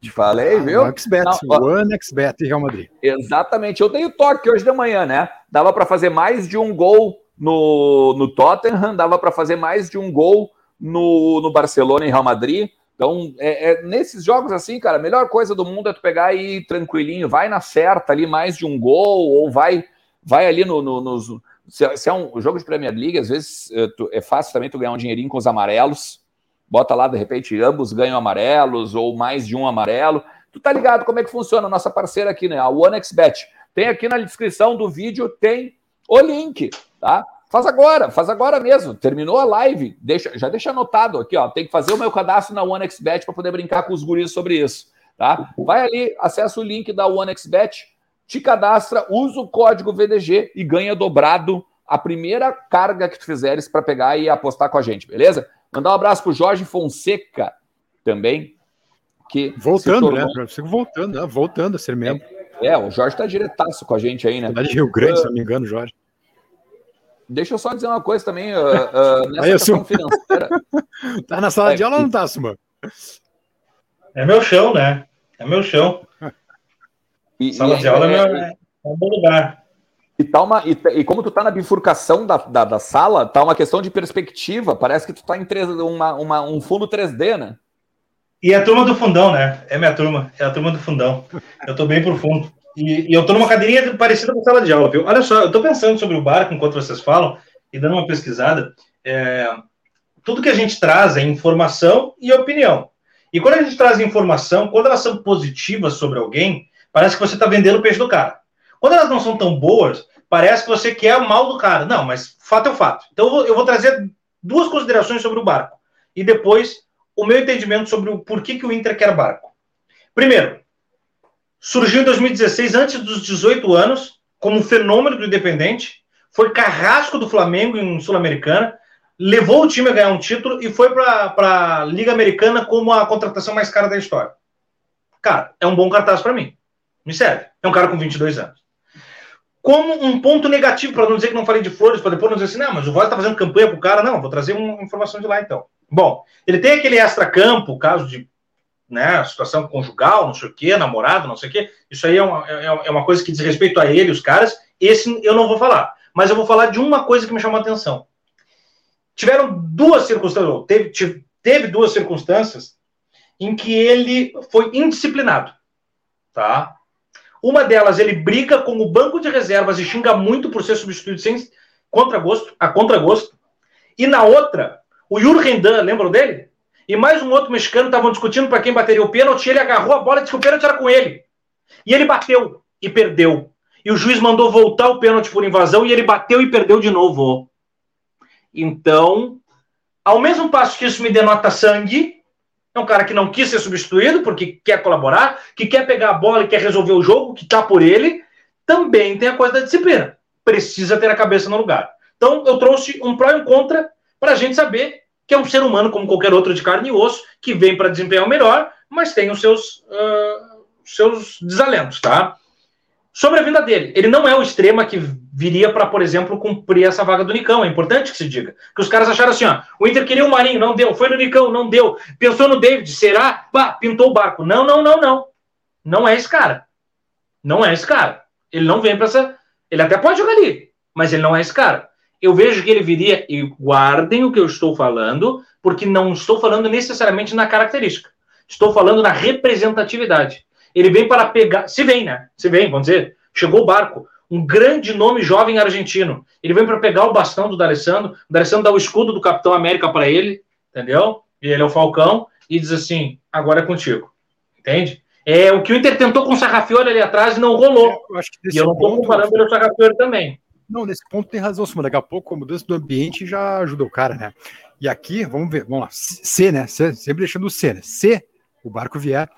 Te falei, ah, viu? XBet, One XBet Real Madrid. Exatamente. Eu dei o toque hoje de manhã, né? Dava para fazer mais de um gol no, no Tottenham, dava para fazer mais de um gol no, no Barcelona e Real Madrid. Então, é, é, nesses jogos assim, cara, a melhor coisa do mundo é tu pegar e ir tranquilinho, vai na certa ali mais de um gol, ou vai, vai ali no, no, nos se, se é um jogo de Premier League, às vezes é, é fácil também tu ganhar um dinheirinho com os amarelos. Bota lá, de repente, ambos ganham amarelos ou mais de um amarelo. Tu tá ligado como é que funciona a nossa parceira aqui, né? A OneXBet. Tem aqui na descrição do vídeo, tem o link, tá? Faz agora, faz agora mesmo. Terminou a live, deixa, já deixa anotado aqui, ó. Tem que fazer o meu cadastro na OneXBet para poder brincar com os guris sobre isso, tá? Vai ali, acessa o link da OneXBet, te cadastra, usa o código VDG e ganha dobrado a primeira carga que tu fizeres para pegar e apostar com a gente, beleza? Mandar um abraço pro Jorge Fonseca também. Que voltando, tornou... né? Fico voltando, né? voltando a ser membro. É, é, o Jorge tá diretaço com a gente aí, né? Cidade de Rio Grande, uh, se não me engano, Jorge. Deixa eu só dizer uma coisa também, uh, uh, nessa aí, questão financeira. [laughs] tá na sala é, de aula ou não tá, Suma? É meu chão, né? É meu chão. E, Sala e, de aula é, é, é, um bom lugar. E, tá uma, e, e, como tu tá na bifurcação da, da, da, sala, tá uma questão de perspectiva. Parece que tu tá em 3, uma, uma, um fundo 3D, né? E a turma do fundão, né? É minha turma, é a turma do fundão. Eu tô bem profundo. E, e eu tô numa cadeirinha parecida com sala de aula, viu? Olha só, eu tô pensando sobre o barco enquanto vocês falam e dando uma pesquisada. É, tudo que a gente traz é informação e opinião. E quando a gente traz informação, quando elas são positivas sobre alguém, parece que você está vendendo o peixe do cara. Quando elas não são tão boas, parece que você quer o mal do cara. Não, mas fato é o fato. Então eu vou, eu vou trazer duas considerações sobre o barco. E depois o meu entendimento sobre o porquê que o Inter quer barco. Primeiro, surgiu em 2016, antes dos 18 anos, como fenômeno do Independente, foi carrasco do Flamengo em Sul-Americana, levou o time a ganhar um título e foi para a Liga Americana como a contratação mais cara da história. Cara, é um bom cartaz para mim. Me serve. É um cara com 22 anos. Como um ponto negativo, para não dizer que não falei de flores, para depois não dizer assim, não, mas o Voz está fazendo campanha para o cara. Não, vou trazer uma informação de lá então. Bom, ele tem aquele extra-campo, caso de né, situação conjugal, não sei o quê, namorado, não sei o quê. Isso aí é uma, é, é uma coisa que diz respeito a ele, os caras. Esse eu não vou falar. Mas eu vou falar de uma coisa que me chamou a atenção tiveram duas circunstâncias, teve, teve duas circunstâncias em que ele foi indisciplinado, tá? Uma delas, ele briga com o banco de reservas e xinga muito por ser substituído sem contragosto, a contragosto. E na outra, o Yuri Rendan, lembram dele? E mais um outro mexicano estavam discutindo para quem bateria o pênalti, ele agarrou a bola e disse que o pênalti era com ele. E ele bateu e perdeu. E o juiz mandou voltar o pênalti por invasão e ele bateu e perdeu de novo. Então, ao mesmo passo que isso me denota sangue, é um cara que não quis ser substituído porque quer colaborar, que quer pegar a bola e quer resolver o jogo, que tá por ele, também tem a coisa da disciplina. Precisa ter a cabeça no lugar. Então, eu trouxe um pró e um contra para a gente saber que é um ser humano como qualquer outro de carne e osso, que vem para desempenhar o melhor, mas tem os seus, uh, seus desalentos, tá? Sobre a vinda dele, ele não é o extrema que viria para, por exemplo, cumprir essa vaga do Nicão. É importante que se diga. Que os caras acharam assim: ó, o Inter queria o Marinho, não deu. Foi no Nicão, não deu. Pensou no David, será? Pá, pintou o barco. Não, não, não, não. Não é esse cara. Não é esse cara. Ele não vem para essa. Ele até pode jogar ali, mas ele não é esse cara. Eu vejo que ele viria, e guardem o que eu estou falando, porque não estou falando necessariamente na característica. Estou falando na representatividade. Ele vem para pegar. Se vem, né? Se vem, vamos dizer. Chegou o barco. Um grande nome jovem argentino. Ele vem para pegar o bastão do D'Alessandro. O D'Alessandro dá o escudo do Capitão América para ele, entendeu? E ele é o Falcão. E diz assim: agora é contigo. Entende? É o que o Inter tentou com o Sarrafiori ali atrás e não rolou. Eu e eu não estou comparando ele com o Sarrafiori também. Não, nesse ponto tem razão, Simão. Daqui a pouco a mudança do ambiente já ajuda o cara, né? E aqui, vamos ver, vamos lá. C, né? C, sempre deixando o C, né? C, o barco vier,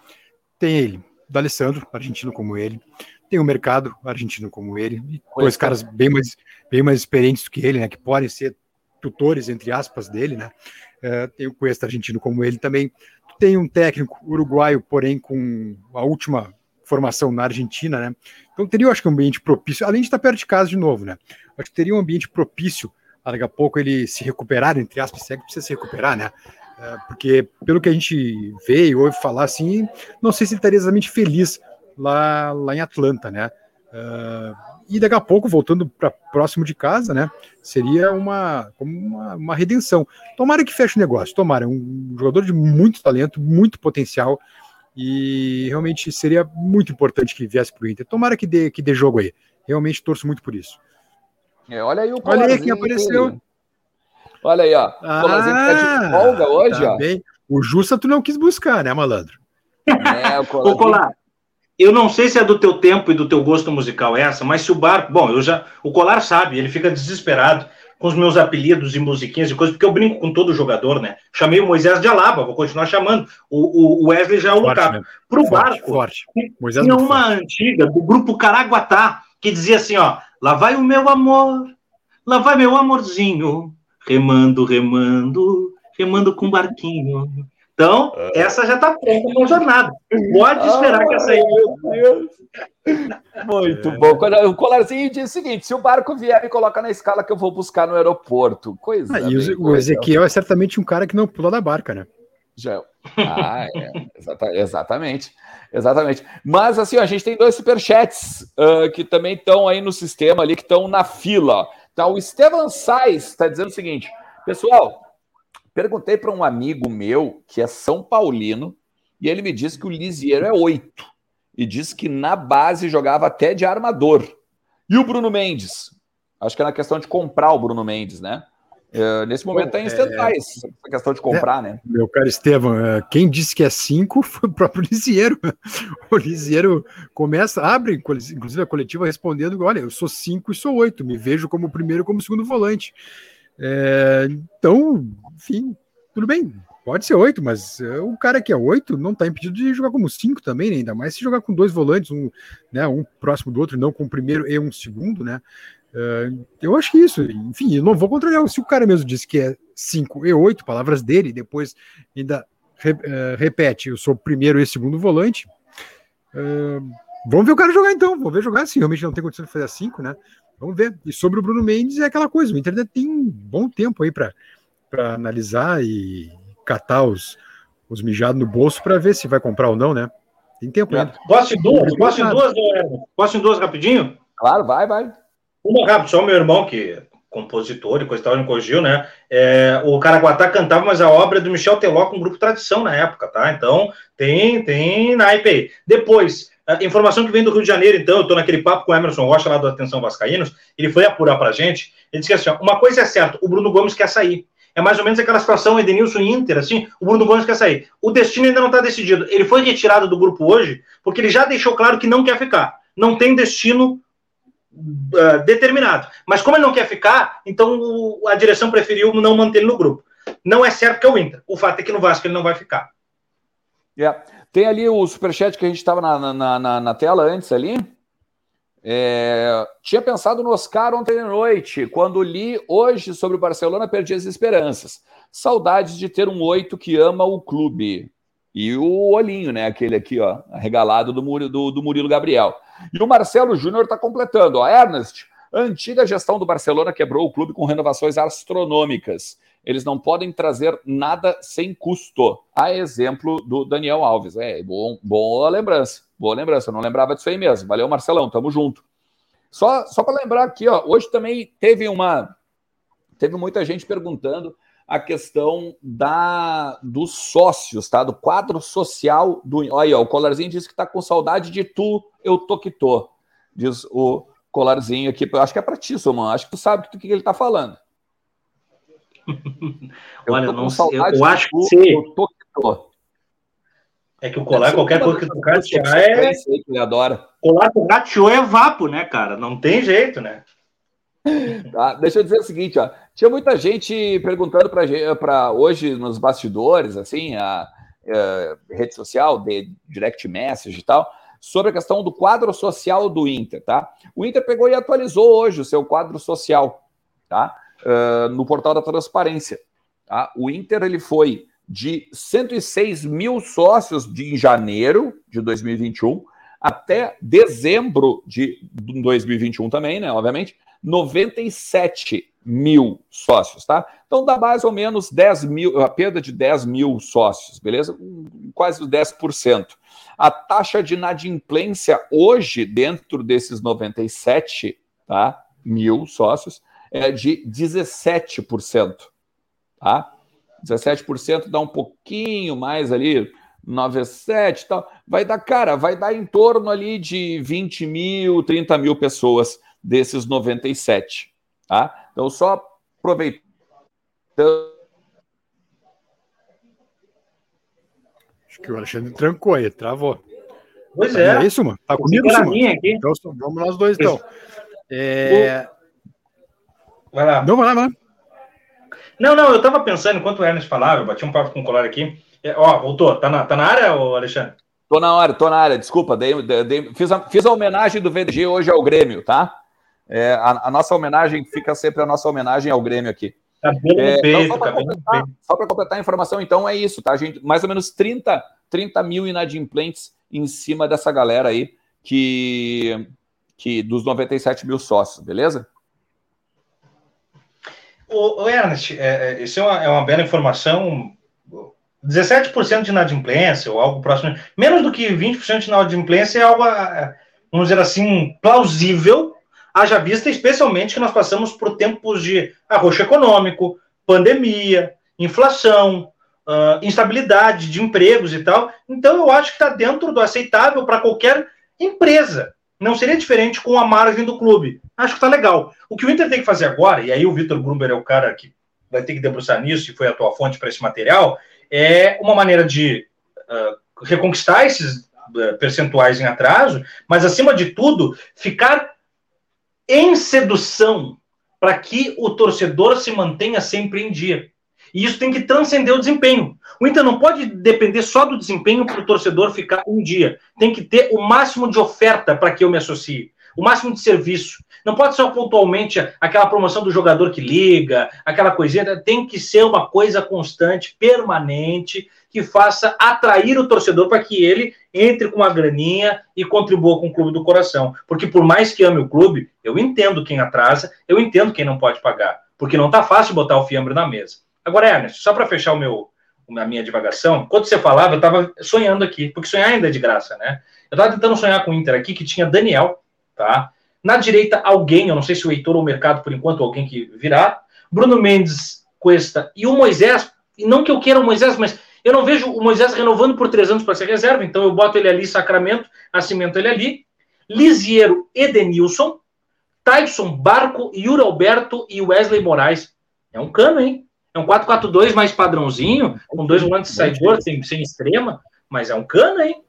tem ele, do Alessandro, argentino como ele. Tem o um mercado argentino como ele. E dois caras bem mais, bem mais experientes do que ele, né? Que podem ser tutores, entre aspas, dele, né? Uh, tem o Cuesta argentino como ele também. Tem um técnico uruguaio, porém com a última formação na Argentina, né? Então teria, eu acho que um ambiente propício, além de estar perto de casa de novo, né? Acho que teria um ambiente propício a daqui a pouco ele se recuperar, entre aspas, se é que precisa se recuperar, né? É, porque, pelo que a gente vê e ouve falar, assim, não sei se ele estaria exatamente feliz lá, lá em Atlanta, né? Uh, e daqui a pouco, voltando para próximo de casa, né? Seria uma, uma, uma, redenção. Tomara que feche o negócio, tomara. É um jogador de muito talento, muito potencial. E realmente seria muito importante que viesse para o Inter. Tomara que dê, que dê jogo aí. Realmente torço muito por isso. É, olha aí o Olha aí quem apareceu. Olha aí, ó. Ah, tá de folga hoje, tá ó. Bem. O Justa tu não quis buscar, né, malandro? É, o Colar. [laughs] Ô, Colar, eu não sei se é do teu tempo e do teu gosto musical essa, mas se o barco. Bom, eu já. O Colar sabe, ele fica desesperado com os meus apelidos e musiquinhas e coisas, porque eu brinco com todo jogador, né? Chamei o Moisés de Alaba, vou continuar chamando. O, o Wesley já é o Lucas. Para o barco, forte. Moisés tinha uma forte. antiga do grupo Caraguatá que dizia assim: ó, lá vai o meu amor, lá vai meu amorzinho, remando, remando, remando com barquinho. Então, é. essa já está pronta uma jornada. Pode esperar ah, que essa aí. Meu Deus. Muito é. bom. O Colarzinho diz o seguinte: se o barco vier, me coloca na escala que eu vou buscar no aeroporto. Coisa. Ah, e o, o Ezequiel é certamente um cara que não pula da barca, né? Já. Ah, é. exatamente. Exatamente. Mas assim, a gente tem dois superchats uh, que também estão aí no sistema ali, que estão na fila. Então, o Estevam Sais está dizendo o seguinte: pessoal, perguntei para um amigo meu que é São Paulino e ele me disse que o Lisieiro é oito e disse que na base jogava até de armador. E o Bruno Mendes? Acho que é na questão de comprar o Bruno Mendes, né? Uh, nesse momento está em stand-by é, essa questão de comprar, é, né? Meu caro Estevam, uh, quem disse que é 5 foi o próprio [laughs] Lisieiro. O Lisieiro começa, abre, inclusive a coletiva respondendo: olha, eu sou 5 e sou 8, me vejo como primeiro como segundo volante. É, então, enfim, tudo bem, pode ser 8, mas uh, o cara que é 8 não está impedido de jogar como 5 também, né? ainda mais se jogar com dois volantes, um, né, um próximo do outro, não com o primeiro e um segundo, né? Uh, eu acho que isso, enfim, eu não vou contrariar. Se o cara mesmo disse que é 5 e 8, palavras dele, depois ainda re, uh, repete, eu sou primeiro e segundo volante. Uh, vamos ver o cara jogar então, vamos ver jogar se realmente não tem condição de fazer 5, né? Vamos ver. E sobre o Bruno Mendes é aquela coisa, o Inter tem um bom tempo aí para analisar e catar os, os mijados no bolso para ver se vai comprar ou não, né? Tem tempo ainda. Posso em duas? Posso em duas, Posso em duas rapidinho? Claro, vai, vai. Uma rápido, só meu irmão, que é compositor e coisa e tal, me corrigiu, né? É, o Caraguatá cantava, mas a obra é do Michel Teló com um grupo Tradição na época, tá? Então, tem, tem naipe aí. Depois, informação que vem do Rio de Janeiro, então, eu tô naquele papo com o Emerson Rocha lá do Atenção Vascaínos, ele foi apurar pra gente, ele disse assim, uma coisa é certa, o Bruno Gomes quer sair. É mais ou menos aquela situação Edenilson Inter, assim, o Bruno Gomes quer sair. O destino ainda não está decidido. Ele foi retirado do grupo hoje, porque ele já deixou claro que não quer ficar. Não tem destino uh, determinado. Mas como ele não quer ficar, então o, a direção preferiu não manter ele no grupo. Não é certo que é o Inter. O fato é que no Vasco ele não vai ficar. Yeah. Tem ali o superchat que a gente estava na, na, na, na, tela antes ali. É, tinha pensado no Oscar ontem à noite. Quando li hoje sobre o Barcelona, perdi as esperanças. Saudades de ter um oito que ama o clube. E o olhinho, né? Aquele aqui, ó, arregalado do, Murilo, do, do Murilo Gabriel. E o Marcelo Júnior está completando. Ó, Ernest, antiga gestão do Barcelona quebrou o clube com renovações astronômicas. Eles não podem trazer nada sem custo. A exemplo do Daniel Alves. É, bom, boa lembrança. Boa lembrança. Eu não lembrava disso aí mesmo. Valeu, Marcelão. Tamo junto. Só, só para lembrar aqui, ó, hoje também teve uma. Teve muita gente perguntando a questão da dos sócios, tá? Do quadro social do. Olha, o Colarzinho disse que está com saudade de tu, eu tô que tô. Diz o Colarzinho aqui. Eu acho que é para ti, mano. Acho que tu sabe do que, que ele está falando. Eu Olha, não sei. Eu, eu acho que sim. Eu tô. É que o colar, qualquer coisa que tu catear é. Que ele adora. Colar com gateou é vapo, né, cara? Não tem jeito, né? Tá, [laughs] deixa eu dizer o seguinte, ó. Tinha muita gente perguntando para hoje nos bastidores, assim, a, a, rede social, de direct message e tal, sobre a questão do quadro social do Inter, tá? O Inter pegou e atualizou hoje o seu quadro social, tá? Uh, no portal da transparência. Tá? O Inter ele foi de 106 mil sócios de em janeiro de 2021 até dezembro de 2021 também, né? Obviamente, 97 mil sócios, tá? Então dá mais ou menos 10 mil, a perda de 10 mil sócios, beleza? Quase 10%. A taxa de inadimplência hoje, dentro desses 97 tá, mil sócios, é de 17%. Tá? 17% dá um pouquinho mais ali, 97 e tal. Vai dar, cara, vai dar em torno ali de 20 mil, 30 mil pessoas desses 97. Tá? Então, só aproveitando. Acho que o Alexandre trancou aí, travou. Pois tá é. É isso, mano. Tá comigo, mano? Então, vamos nós dois, então. É... Vai lá. Não, vai lá, vai lá. Não, não, eu tava pensando, enquanto o Ernest falava, eu bati um papo com o colar aqui. É, ó, voltou. Tá na, tá na área, Alexandre? Tô na hora, tô na área, desculpa. Dei, dei, fiz, a, fiz a homenagem do VDG hoje ao Grêmio, tá? É, a, a, nossa homenagem fica sempre a nossa homenagem ao Grêmio aqui. Tá bem é, então, só para tá completar, completar, a informação, então é isso, tá, gente? Mais ou menos 30, 30 mil inadimplentes em cima dessa galera aí que, que dos 97 mil sócios, beleza? O, o Ernest, é, é, isso é uma, é uma bela informação. 17% de inadimplência ou algo próximo, menos do que 20% de inadimplência é algo, é, vamos dizer assim, plausível haja vista especialmente que nós passamos por tempos de arroxo econômico, pandemia, inflação, uh, instabilidade de empregos e tal. Então, eu acho que está dentro do aceitável para qualquer empresa. Não seria diferente com a margem do clube. Acho que está legal. O que o Inter tem que fazer agora, e aí o Vitor Grumber é o cara que vai ter que debruçar nisso, e foi a tua fonte para esse material, é uma maneira de uh, reconquistar esses uh, percentuais em atraso, mas, acima de tudo, ficar em sedução para que o torcedor se mantenha sempre em dia. E isso tem que transcender o desempenho. O Inter não pode depender só do desempenho para o torcedor ficar um dia. Tem que ter o máximo de oferta para que eu me associe, o máximo de serviço. Não pode ser pontualmente aquela promoção do jogador que liga, aquela coisinha. Tem que ser uma coisa constante, permanente, que faça atrair o torcedor para que ele entre com uma graninha e contribua com o clube do coração. Porque por mais que ame o clube, eu entendo quem atrasa, eu entendo quem não pode pagar. Porque não está fácil botar o fiambre na mesa. Agora, Ernest, só para fechar o meu, a minha divagação, quando você falava, eu estava sonhando aqui, porque sonhar ainda é de graça, né? Eu estava tentando sonhar com o Inter aqui, que tinha Daniel, tá? Na direita, alguém, eu não sei se o Heitor ou o Mercado, por enquanto, alguém que virá. Bruno Mendes, Cuesta e o Moisés, e não que eu queira o Moisés, mas eu não vejo o Moisés renovando por três anos para ser reserva, então eu boto ele ali, Sacramento, Nascimento ele ali. Lisiero, Edenilson, Tyson, Barco, Yuri Alberto e Wesley Moraes. É um cano, hein? É um 4-4-2 mais padrãozinho, com dois volantes de saidor, sem, sem extrema, mas é um cano, hein?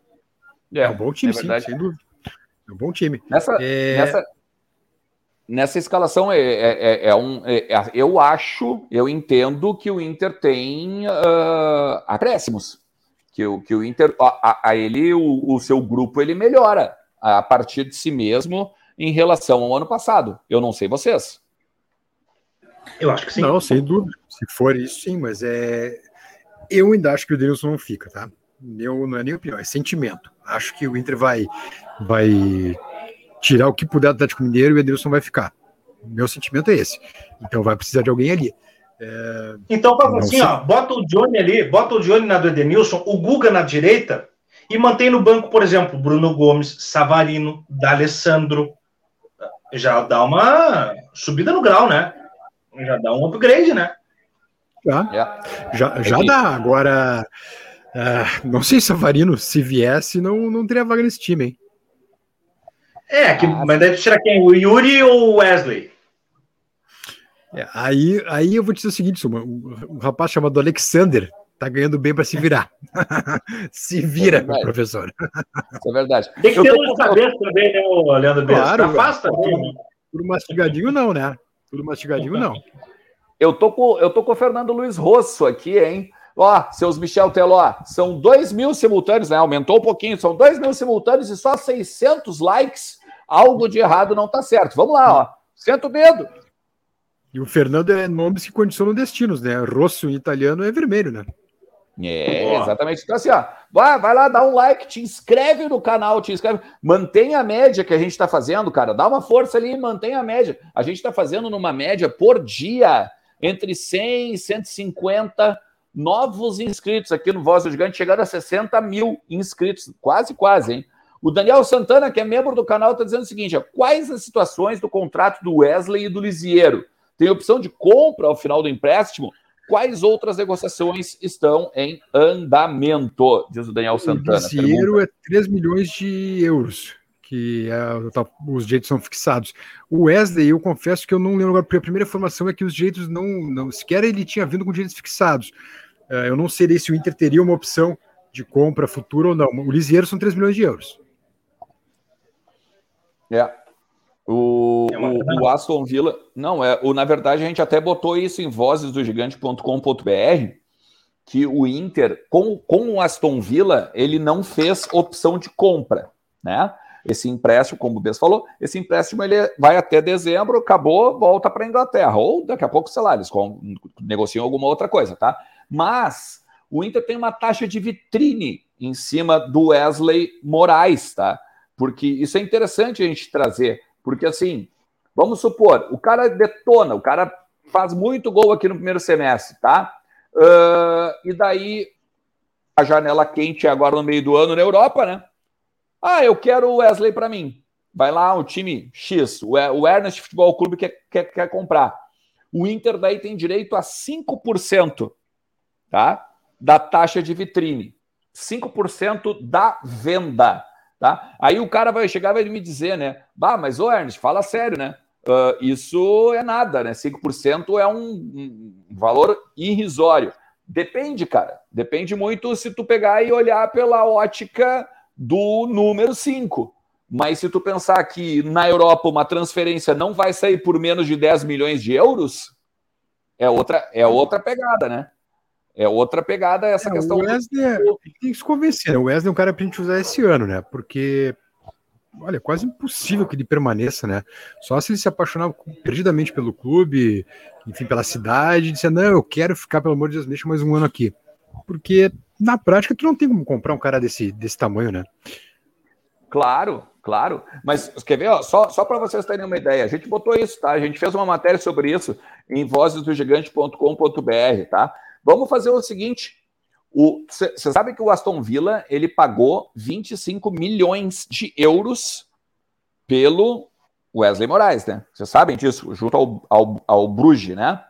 É, é um bom time, é sim, sem dúvida. É um bom time. Nessa, é... nessa, nessa escalação é, é, é, é um. É, é, eu acho, eu entendo que o Inter tem uh, acréscimos. Que o, que o Inter, a, a ele, o, o seu grupo, ele melhora a partir de si mesmo em relação ao ano passado. Eu não sei vocês. Eu acho que sim. Não, sem dúvida. Se for isso, sim, mas é. Eu ainda acho que o Denilson não fica, tá? Meu, não é nem opinião, é sentimento. Acho que o Inter vai, vai tirar o que puder do Atlético Mineiro e o Edenilson vai ficar. Meu sentimento é esse. Então vai precisar de alguém ali. É... Então faz assim, ó, bota o Johnny ali, bota o Johnny na do Edenilson, o Guga na direita e mantém no banco, por exemplo, Bruno Gomes, Savarino, D'Alessandro. Já dá uma subida no grau, né? Já dá um upgrade, né? Já, yeah. já, já dá. Agora, uh, não sei se Savarino, se viesse, não, não teria vaga nesse time, hein? É, que, ah, mas deve tirar quem? O Yuri ou o Wesley? É, aí, aí eu vou te dizer o seguinte, Suma, um rapaz chamado Alexander tá ganhando bem para se virar. [laughs] se vira, é professor. Isso é verdade. Tem que ter luz de cabeça também, né, Leandro Bessa? Claro, tá fácil também. Né? Tudo mastigadinho não, né? Tudo mastigadinho não. Eu tô com, eu tô com o Fernando Luiz Rosso aqui, hein? Ó, seus Michel Teló, são 2 mil simultâneos, né? Aumentou um pouquinho, são 2 mil simultâneos e só 600 likes. Algo de errado não tá certo. Vamos lá, ó. Senta o dedo. E o Fernando é nomes que condicionam destinos, né? Rosso em italiano é vermelho, né? É, exatamente. Então, assim, ó, vai, vai lá, dá um like, te inscreve no canal, te inscreve. Mantenha a média que a gente está fazendo, cara. Dá uma força ali e mantenha a média. A gente está fazendo numa média por dia entre 100 e 150 novos inscritos aqui no Voz do Gigante, chegando a 60 mil inscritos. Quase, quase, hein? O Daniel Santana, que é membro do canal, está dizendo o seguinte: ó, quais as situações do contrato do Wesley e do Lisiero? Tem opção de compra ao final do empréstimo? Quais outras negociações estão em andamento? Diz o Daniel Santana. O dinheiro é 3 milhões de euros, que é, tá, os direitos são fixados. O Wesley, eu confesso que eu não lembro agora, porque a primeira informação é que os direitos não, não sequer ele tinha vindo com direitos fixados. Uh, eu não sei se o Inter teria uma opção de compra futura ou não. O Lisieiro são 3 milhões de euros. É. O, é o, o, Aston Villa. Não, é. O, na verdade, a gente até botou isso em vozesdogigante.com.br que o Inter, com, com o Aston Villa, ele não fez opção de compra, né? Esse empréstimo, como o Bess falou, esse empréstimo ele vai até dezembro, acabou, volta para a Inglaterra. Ou daqui a pouco, sei lá, eles negociam alguma outra coisa, tá? Mas o Inter tem uma taxa de vitrine em cima do Wesley Moraes, tá? Porque isso é interessante a gente trazer porque assim, vamos supor, o cara detona, o cara faz muito gol aqui no primeiro semestre, tá? Uh, e daí a janela quente é agora no meio do ano na Europa, né? Ah, eu quero o Wesley para mim. Vai lá, o time X, o Ernest Futebol Clube quer, quer, quer comprar. O Inter daí tem direito a 5%, tá? Da taxa de vitrine. 5% da venda. Tá? Aí o cara vai chegar e vai me dizer, né? Bah, mas ô Ernest, fala sério, né? Uh, isso é nada, né? 5% é um, um valor irrisório. Depende, cara. Depende muito se tu pegar e olhar pela ótica do número 5. Mas se tu pensar que na Europa uma transferência não vai sair por menos de 10 milhões de euros, é outra, é outra pegada, né? É outra pegada essa é, questão. O Wesley é, tem que se convencer. Né? O Wesley é um cara pra gente usar esse ano, né? Porque, olha, é quase impossível que ele permaneça, né? Só se ele se apaixonar perdidamente pelo clube, enfim, pela cidade, e disser, não, eu quero ficar, pelo amor de Deus, deixa mais um ano aqui. Porque, na prática, tu não tem como comprar um cara desse, desse tamanho, né? Claro, claro. Mas quer ver, ó, só, só para vocês terem uma ideia, a gente botou isso, tá? A gente fez uma matéria sobre isso em vozesdogigante.com.br, tá? Vamos fazer o seguinte: você sabe que o Aston Villa ele pagou 25 milhões de euros pelo Wesley Moraes, né? Vocês sabem disso, junto ao, ao, ao Bruges, né?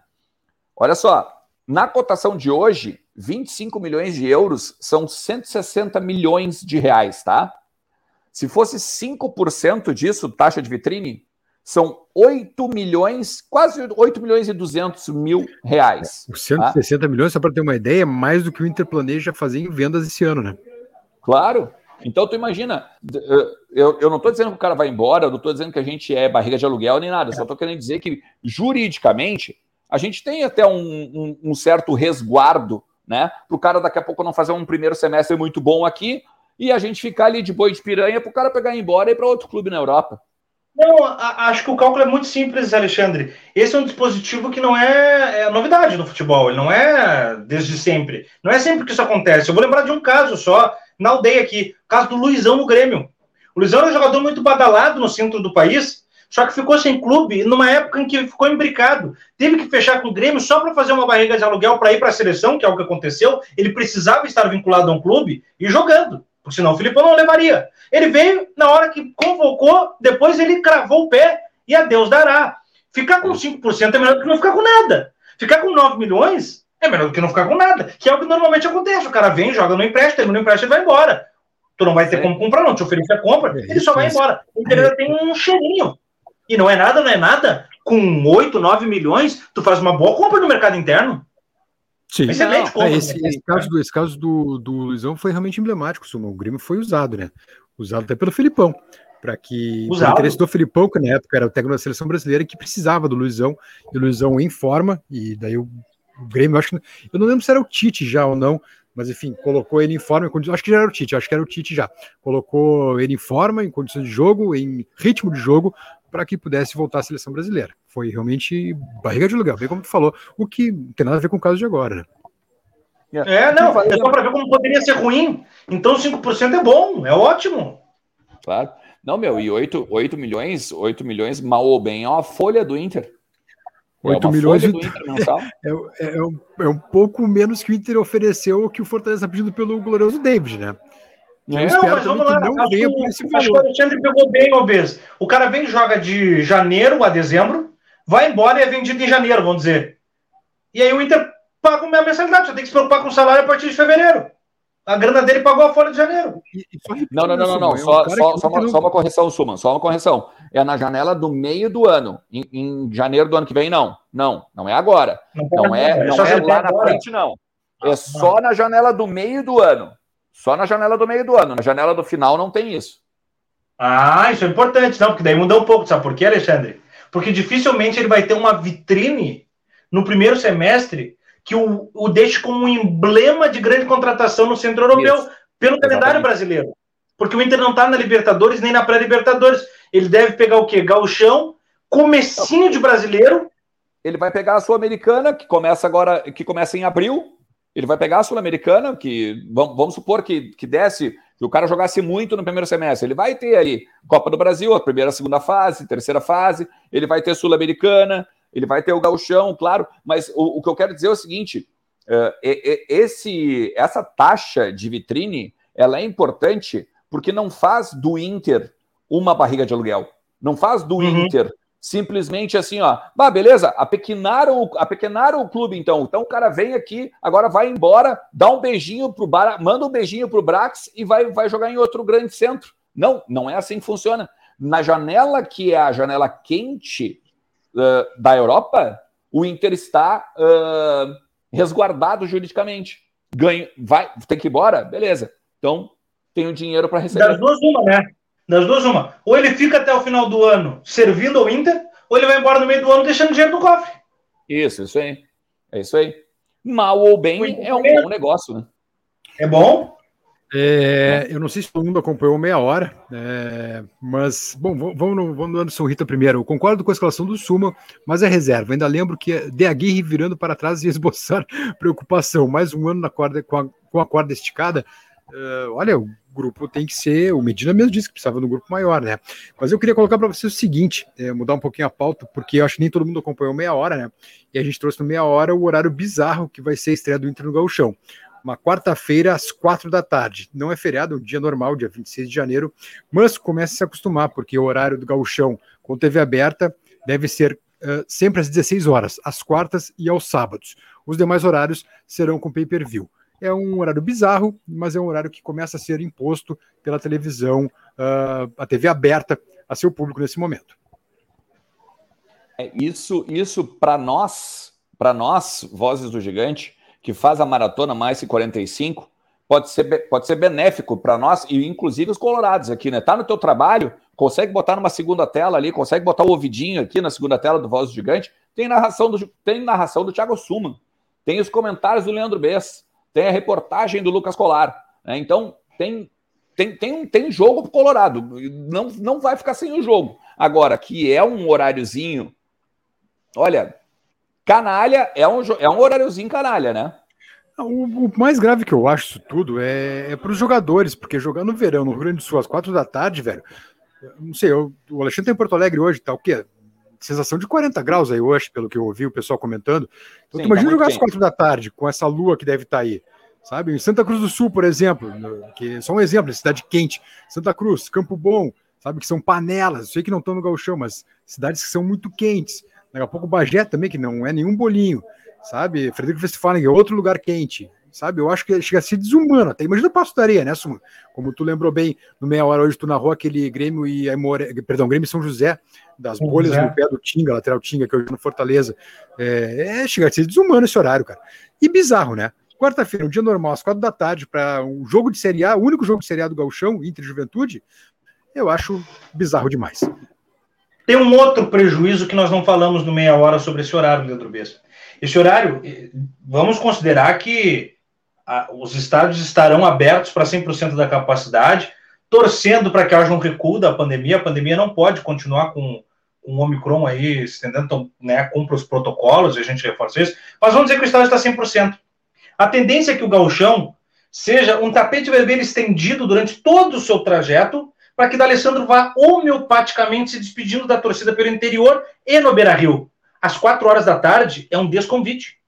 Olha só, na cotação de hoje, 25 milhões de euros são 160 milhões de reais, tá? Se fosse 5% disso, taxa de vitrine, são 8 milhões, quase 8 milhões e 200 mil reais. Os 160 tá? milhões, só para ter uma ideia, é mais do que o Inter planeja fazer em vendas esse ano, né? Claro. Então, tu imagina, eu, eu não estou dizendo que o cara vai embora, eu não estou dizendo que a gente é barriga de aluguel nem nada, só estou querendo dizer que, juridicamente, a gente tem até um, um, um certo resguardo, né? Para o cara daqui a pouco não fazer um primeiro semestre muito bom aqui e a gente ficar ali de boi de piranha para o cara pegar e ir embora e ir para outro clube na Europa. Não, a, acho que o cálculo é muito simples, Alexandre. Esse é um dispositivo que não é, é, novidade no futebol, ele não é desde sempre. Não é sempre que isso acontece. Eu vou lembrar de um caso só, na aldeia aqui, o caso do Luizão no Grêmio. O Luizão era um jogador muito badalado no centro do país, só que ficou sem clube numa época em que ficou imbricado. Teve que fechar com o Grêmio só para fazer uma barriga de aluguel para ir para a seleção, que é o que aconteceu. Ele precisava estar vinculado a um clube e jogando porque senão o Filipão não levaria. Ele veio na hora que convocou, depois ele cravou o pé e a Deus dará. Ficar com 5% é melhor do que não ficar com nada. Ficar com 9 milhões é melhor do que não ficar com nada, que é o que normalmente acontece. O cara vem, joga no empréstimo, termina no empréstimo e vai embora. Tu não vai ter é. como comprar, não. Te oferece a compra, é, ele só vai embora. O Inter tem um cheirinho. E não é nada, não é nada. Com 8, 9 milhões, tu faz uma boa compra no mercado interno. Sim. Excelente é, esse, esse, caso, do, esse caso do, do Luizão foi realmente emblemático. O Grêmio foi usado, né? Usado até pelo Filipão. Para que o interesse do Filipão, que na época era o técnico da seleção brasileira, que precisava do Luizão, e o Luizão em forma, e daí o, o Grêmio, acho que. Eu não lembro se era o Tite já ou não, mas enfim, colocou ele em forma, em acho que já era o Tite, acho que era o Tite já. Colocou ele em forma, em condições de jogo, em ritmo de jogo, para que pudesse voltar à seleção brasileira. Foi realmente barriga de lugar, bem como tu falou, o que não tem nada a ver com o caso de agora, né? É, não, é só para ver como poderia ser ruim. Então 5% é bom, é ótimo. Claro. Não, meu, e 8, 8 milhões, 8 milhões, mal ou bem, é uma folha do Inter. 8 é milhões mensal. [laughs] É, é, é, um, é um pouco menos que o Inter ofereceu o que o Fortaleza pedindo pelo glorioso David, né? Eu não, mas vamos lá. Não por esse acho que o Alexandre pegou bem, Obes. O cara vem e joga de janeiro a dezembro, vai embora e é vendido em janeiro, vamos dizer. E aí o Inter paga a mensalidade, só tem que se preocupar com o salário a partir de fevereiro. A grana dele pagou a folha de janeiro. Não, não, não, não, não. Só, só, só, uma, só uma correção, Suman, só uma correção. É na janela do meio do ano. Em, em janeiro do ano que vem, não. Não, não é agora. Não, não é, não é, é lá na frente, não. É só na janela do meio do ano. Só na janela do meio do ano. Na janela do final não tem isso. Ah, isso é importante, não, porque daí muda um pouco. Sabe por quê, Alexandre? Porque dificilmente ele vai ter uma vitrine no primeiro semestre que o, o deixe como um emblema de grande contratação no centro europeu, isso. pelo calendário brasileiro. Porque o Inter não está na Libertadores nem na pré-Libertadores. Ele deve pegar o quê? Gauchão, comecinho de brasileiro. Ele vai pegar a Sul-Americana, que começa agora, que começa em abril, ele vai pegar a Sul-Americana, que vamos, supor que, que desce, que o cara jogasse muito no primeiro semestre. Ele vai ter ali Copa do Brasil, a primeira, a segunda fase, terceira fase, ele vai ter Sul-Americana, ele vai ter o Gauchão, claro, mas o, o que eu quero dizer é o seguinte: uh, esse, essa taxa de vitrine ela é importante porque não faz do Inter uma barriga de aluguel. Não faz do uhum. Inter simplesmente assim, ó, bah, beleza, apequenaram, apequenaram o clube, então. Então o cara vem aqui, agora vai embora, dá um beijinho pro Bar, manda um beijinho pro Brax e vai, vai jogar em outro grande centro. Não, não é assim que funciona. Na janela que é a janela quente uh, da Europa, o Inter está uh, resguardado juridicamente. Ganho, vai, tem que ir embora? Beleza. Então, tem o dinheiro para receber. Das duas, uma, né? Das duas, uma. Ou ele fica até o final do ano servindo ao Inter, ou ele vai embora no meio do ano deixando dinheiro no cofre. Isso, isso aí. É isso aí. Mal ou bem, é um bom negócio, né? É bom? É, eu não sei se todo mundo acompanhou meia hora, é, mas, bom, vamos no, vamos no Anderson Rita primeiro. Eu concordo com a escalação do Suma, mas é reserva. ainda lembro que é De Aguirre virando para trás e esboçar [laughs] preocupação. Mais um ano na corda, com, a, com a corda esticada. Uh, olha, o grupo tem que ser. O Medina mesmo disse que precisava de um grupo maior, né? Mas eu queria colocar para vocês o seguinte: é, mudar um pouquinho a pauta, porque eu acho que nem todo mundo acompanhou meia hora, né? E a gente trouxe no meia hora o horário bizarro que vai ser a estreia do Inter no Gauchão uma quarta-feira às quatro da tarde. Não é feriado, é um dia normal, dia 26 de janeiro, mas comece a se acostumar, porque o horário do gauchão com TV aberta deve ser uh, sempre às 16 horas, às quartas e aos sábados. Os demais horários serão com pay-per-view. É um horário bizarro, mas é um horário que começa a ser imposto pela televisão, uh, a TV aberta a seu público nesse momento. É, isso, isso para nós, para nós, vozes do gigante, que faz a maratona mais que 45, pode ser, pode ser benéfico para nós e inclusive os colorados aqui, né? Tá no teu trabalho, consegue botar numa segunda tela ali, consegue botar o ouvidinho aqui na segunda tela do Voz do Gigante, tem narração do, tem narração do Thiago Suman, tem os comentários do Leandro Bess, tem a reportagem do Lucas Colar, né? Então, tem tem, tem, tem jogo pro Colorado, não, não vai ficar sem o jogo. Agora, que é um horáriozinho, olha, Canalha é um, é um horáriozinho canalha, né? O, o, mais grave que eu acho isso tudo é, é para os jogadores, porque jogar no verão, no Rio Grande do Sul, às quatro da tarde, velho. Não sei, eu, o Alexandre tá em Porto Alegre hoje, tá o quê? Sensação de 40 graus aí hoje, pelo que eu ouvi o pessoal comentando. Então, Sim, imagina tá jogar às quatro da tarde, com essa lua que deve estar tá aí. Sabe? Em Santa Cruz do Sul, por exemplo, que só um exemplo, cidade quente. Santa Cruz, Campo Bom, sabe? Que são panelas. Eu sei que não estão no galchão, mas cidades que são muito quentes. Daqui a pouco Bagé também, que não é nenhum bolinho, sabe? Frederico Westphalen é outro lugar quente, sabe? Eu acho que chega a ser desumano. Até imagina o Passo da Areia, né, Suma? Como tu lembrou bem, no meia hora hoje tu narrou aquele Grêmio e Aimoré, perdão, Grêmio São José, das bolhas é. no pé do Tinga, lateral Tinga, que hoje no Fortaleza. É, é, chega a ser desumano esse horário, cara. E bizarro, né? Quarta-feira, um dia normal, às quatro da tarde, para um jogo de Série A, o único jogo de Série A do Gauchão, Inter Juventude, eu acho bizarro demais. Tem um outro prejuízo que nós não falamos no meia hora sobre esse horário, Leandro Bessa. Esse horário, eh, vamos considerar que a, os estádios estarão abertos para 100% da capacidade, torcendo para que haja um recuo da pandemia. A pandemia não pode continuar com, com o Omicron aí estendendo, então, né, cumpra os protocolos, e a gente reforça isso, mas vamos dizer que o estádio está 100%. A tendência é que o gauchão seja um tapete vermelho estendido durante todo o seu trajeto, para que D'Alessandro vá homeopaticamente se despedindo da torcida pelo interior e no Beira-Rio. Às quatro horas da tarde é um desconvite.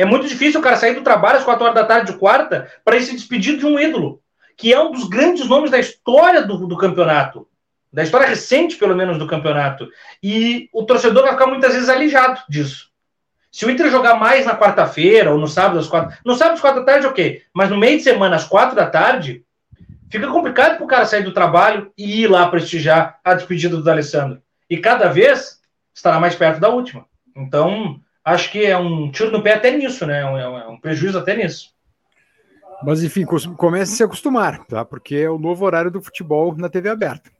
É muito difícil o cara sair do trabalho às quatro horas da tarde de quarta para ir se despedir de um ídolo, que é um dos grandes nomes da história do, do campeonato, da história recente, pelo menos, do campeonato. E o torcedor vai ficar muitas vezes alijado disso. Se o Inter jogar mais na quarta-feira ou no sábado às quatro. No sábado às quatro da tarde, ok. Mas no meio de semana, às quatro da tarde, fica complicado para o cara sair do trabalho e ir lá prestigiar a despedida do Alessandro. E cada vez estará mais perto da última. Então, acho que é um tiro no pé até nisso, né? É um, é um prejuízo até nisso. Mas, enfim, comece a se acostumar, tá? Porque é o novo horário do futebol na TV aberta.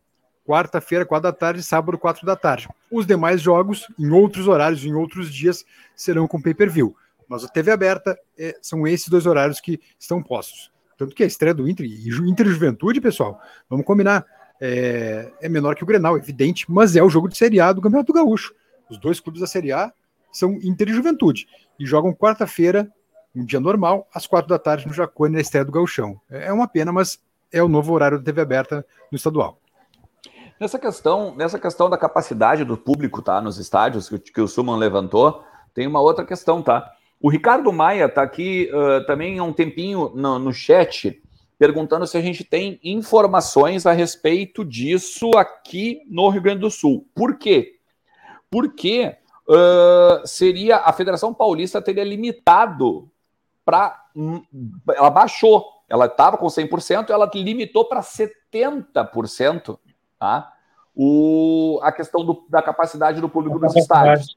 Quarta-feira, quatro da tarde, sábado, quatro da tarde. Os demais jogos, em outros horários, em outros dias, serão com pay-per-view. Mas a TV aberta é, são esses dois horários que estão postos. Tanto que a estreia do Inter e Inter Juventude, pessoal, vamos combinar, é, é, menor que o Grenal, evidente, mas é o jogo de Série A do Campeonato Gaúcho. Os dois clubes da Série A são Inter e Juventude e jogam quarta-feira, um dia normal, às quatro da tarde no Jacone, na estreia do Gauchão. É, é uma pena, mas é o novo horário da TV aberta no estadual. Nessa questão, nessa questão da capacidade do público, tá, nos estádios que, que o Suman levantou, tem uma outra questão, tá? O Ricardo Maia está aqui uh, também há um tempinho no, no, chat perguntando se a gente tem informações a respeito disso aqui no Rio Grande do Sul. Por quê? Porque uh, seria a Federação Paulista teria limitado para. Hum, ela baixou, ela estava com 100%, ela limitou para 70%, tá? O, a questão do, da capacidade do público dos estádios.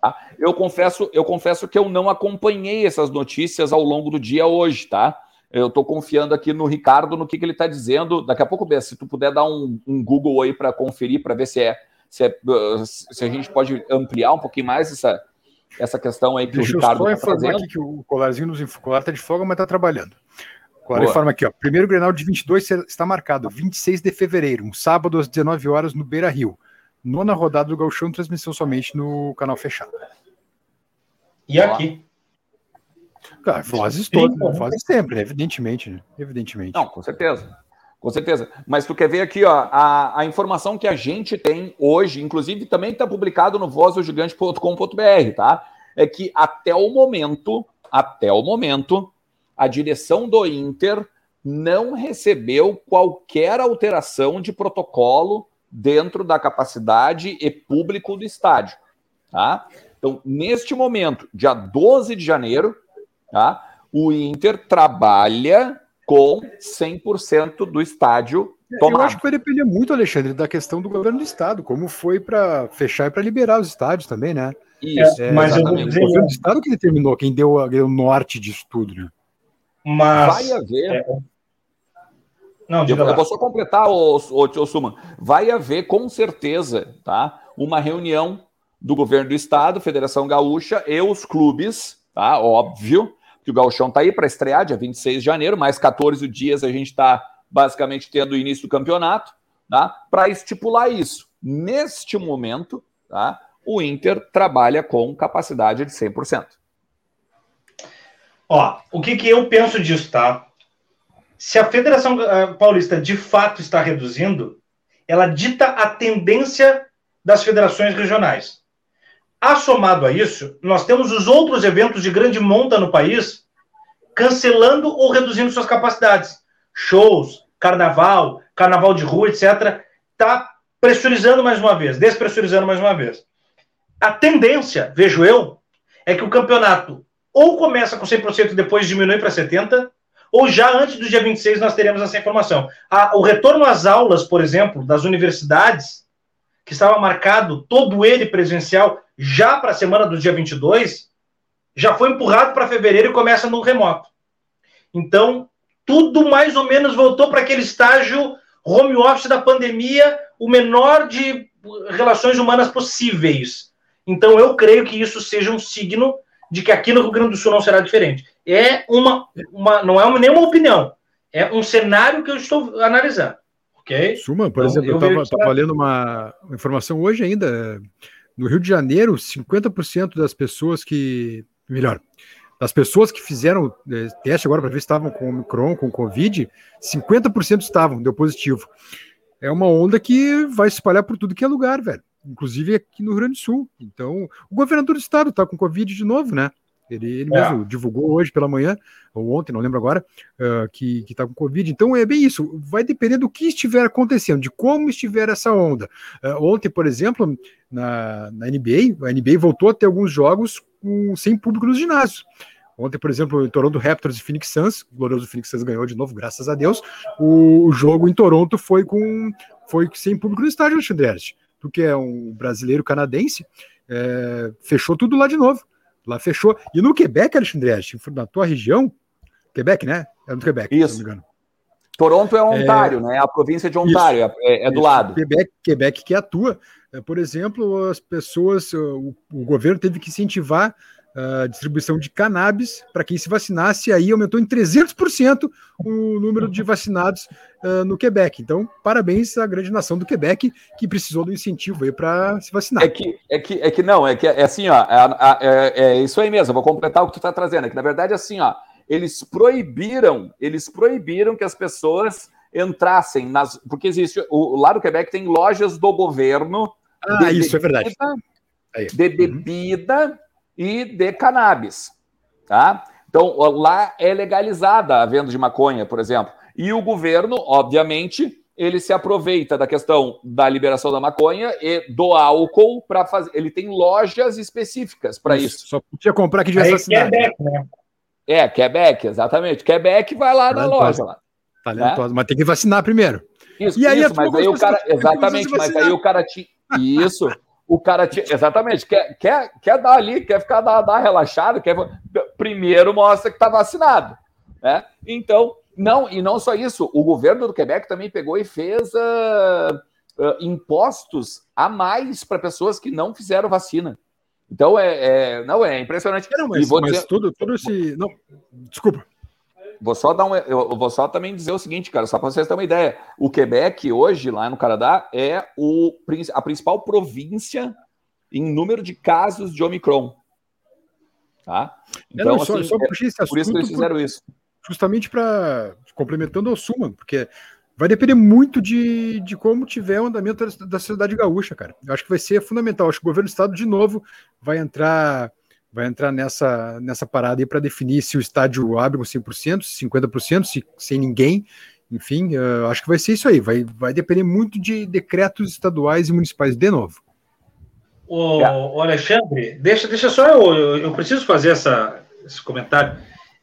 Tá? Eu confesso, eu confesso que eu não acompanhei essas notícias ao longo do dia hoje, tá? Eu estou confiando aqui no Ricardo, no que, que ele está dizendo. Daqui a pouco, Bessa, se tu puder dar um, um Google aí para conferir, para ver se é, se é se a gente pode ampliar um pouquinho mais essa, essa questão aí que Deixa o Ricardo está fazendo. aqui que o colarzinho nos o colar está de folga, mas está trabalhando. O colar informa aqui, ó. Primeiro Grenal de 22 está marcado, 26 de fevereiro, um sábado às 19 horas no Beira Rio. Nona rodada do Gauchão, transmissão somente no canal fechado. E aqui? Cara, vozes todas, vozes sempre, evidentemente, né? Evidentemente. Não, com certeza. Com certeza. Mas tu quer ver aqui, ó, a, a informação que a gente tem hoje, inclusive também está publicado no vozdogigante.com.br, tá? É que até o momento, até o momento, a direção do Inter não recebeu qualquer alteração de protocolo dentro da capacidade e público do estádio, tá? Então, neste momento, dia 12 de janeiro, Tá? O Inter trabalha com 100% do estádio tomado. Eu acho que vai depender muito, Alexandre, da questão do governo do estado, como foi para fechar e para liberar os estádios também, né? Isso, é, mas exatamente. Dizer... o governo do estado que determinou, quem deu, o norte disso tudo, né? Mas vai haver. É... Não, eu, eu vou só completar, o, o, o Suman. Vai haver com certeza, tá? Uma reunião do governo do estado, Federação Gaúcha e os clubes, tá? Óbvio que o Galchão está aí para estrear dia 26 de janeiro, mais 14 dias a gente está basicamente tendo o início do campeonato, tá? Para estipular isso. Neste momento, tá? O Inter trabalha com capacidade de 100%. Ó, o que, que eu penso disso, tá? Se a Federação eh, Paulista de fato está reduzindo, ela dita a tendência das federações regionais. Assomado a isso, nós temos os outros eventos de grande monta no país cancelando ou reduzindo suas capacidades. Shows, carnaval, carnaval de rua, etc. Está pressurizando mais uma vez, despressurizando mais uma vez. A tendência, vejo eu, é que o campeonato ou começa com 100% e depois diminui para 70%, ou já antes do dia 26 nós teremos essa informação. A, o retorno às aulas, por exemplo, das universidades, que estava marcado todo ele presencial já para a semana do dia 22, já foi empurrado para fevereiro e começa no remoto. Então, tudo mais ou menos voltou para aquele estágio home office da pandemia, o menor de relações humanas possíveis. Então, eu creio que isso seja um signo de que aqui no Rio Grande do Sul não será diferente. É uma, uma não é uma, nenhuma opinião, é um cenário que eu estou analisando. Ok? Suma, por então, exemplo, eu estava lendo uma informação hoje ainda. No Rio de Janeiro, 50% das pessoas que. Melhor, das pessoas que fizeram é, teste agora para ver se estavam com Omicron, com Covid, 50% estavam, deu positivo. É uma onda que vai se espalhar por tudo que é lugar, velho. Inclusive aqui no Rio Grande do Sul. Então, o governador do estado está com Covid de novo, né? Ele, ele é. mesmo divulgou hoje pela manhã, ou ontem, não lembro agora, uh, que está com Covid. Então é bem isso, vai depender do que estiver acontecendo, de como estiver essa onda. Uh, ontem, por exemplo, na, na NBA, a NBA voltou a ter alguns jogos com, sem público nos ginásios. Ontem, por exemplo, em Toronto Raptors e Phoenix Suns, o glorioso Phoenix Suns ganhou de novo, graças a Deus. O, jogo em Toronto foi com foi sem público no estádio, Alexandre Ernst. Tu que é um brasileiro canadense, é, fechou tudo lá de novo. Lá fechou. E no Quebec, Alexandre na tua região, Quebec, né? É no Quebec, Isso. se não me engano. Toronto é Ontário, é... né? A província de Ontário, é, é, do Isso. lado. Quebec, Quebec que atua. É, por exemplo, as pessoas, o, o governo teve que incentivar a distribuição de cannabis para quem se vacinasse, aí aumentou em 300% o número de vacinados uh, no Quebec. Então, parabéns à grande nação do Quebec que precisou do incentivo aí para se vacinar. É que, é que, é que não, é que é assim, ó, é, é, é isso aí mesmo, vou completar o que tu está trazendo, é que na verdade assim, ó, eles proibiram, eles proibiram que as pessoas entrassem nas, porque existe, o, lá no Quebec tem lojas do governo ah, isso bebida, é verdade. De bebida uhum e de cannabis, tá? Então, lá é legalizada a venda de maconha, por exemplo. E o governo, obviamente, ele se aproveita da questão da liberação da maconha e do álcool para fazer. Ele tem lojas específicas para isso, isso. Só podia comprar aqui de essa cidade. Quebec, né? É, Quebec, exatamente. Quebec vai lá na loja. Lá, Talentosa, né? mas tem que vacinar primeiro. Isso, e aí, isso, mas aí o cara. Exatamente, mas aí o cara tinha. Isso. O cara exatamente, quer, quer, quer dar ali, quer ficar dar, dar relaxado, quer primeiro mostra que está vacinado, né? Então, não, e não só isso, o governo do Quebec também pegou e fez uh, uh, impostos a mais para pessoas que não fizeram vacina. Então é, é, não é impressionante. Não, mas, mas dizer... tudo, tudo esse. Não, desculpa. Vou só dar um, eu vou só também dizer o seguinte, cara, só para vocês terem uma ideia. O Quebec hoje lá no Canadá é o, a principal província em número de casos de Omicron. Tá? Então, não, assim, só, só é, por isso que eles fizeram por, isso. Justamente para complementando ao Suma, porque vai depender muito de, de como tiver o andamento da, da sociedade gaúcha, cara. Eu acho que vai ser fundamental. Eu acho que o governo do estado de novo vai entrar vai entrar nessa, nessa parada aí para definir se o estádio abre com 100%, 50%, se, sem ninguém. Enfim, uh, acho que vai ser isso aí. Vai, vai depender muito de decretos estaduais e municipais de novo. O, o Alexandre, deixa, deixa só eu, eu, eu preciso fazer essa, esse comentário.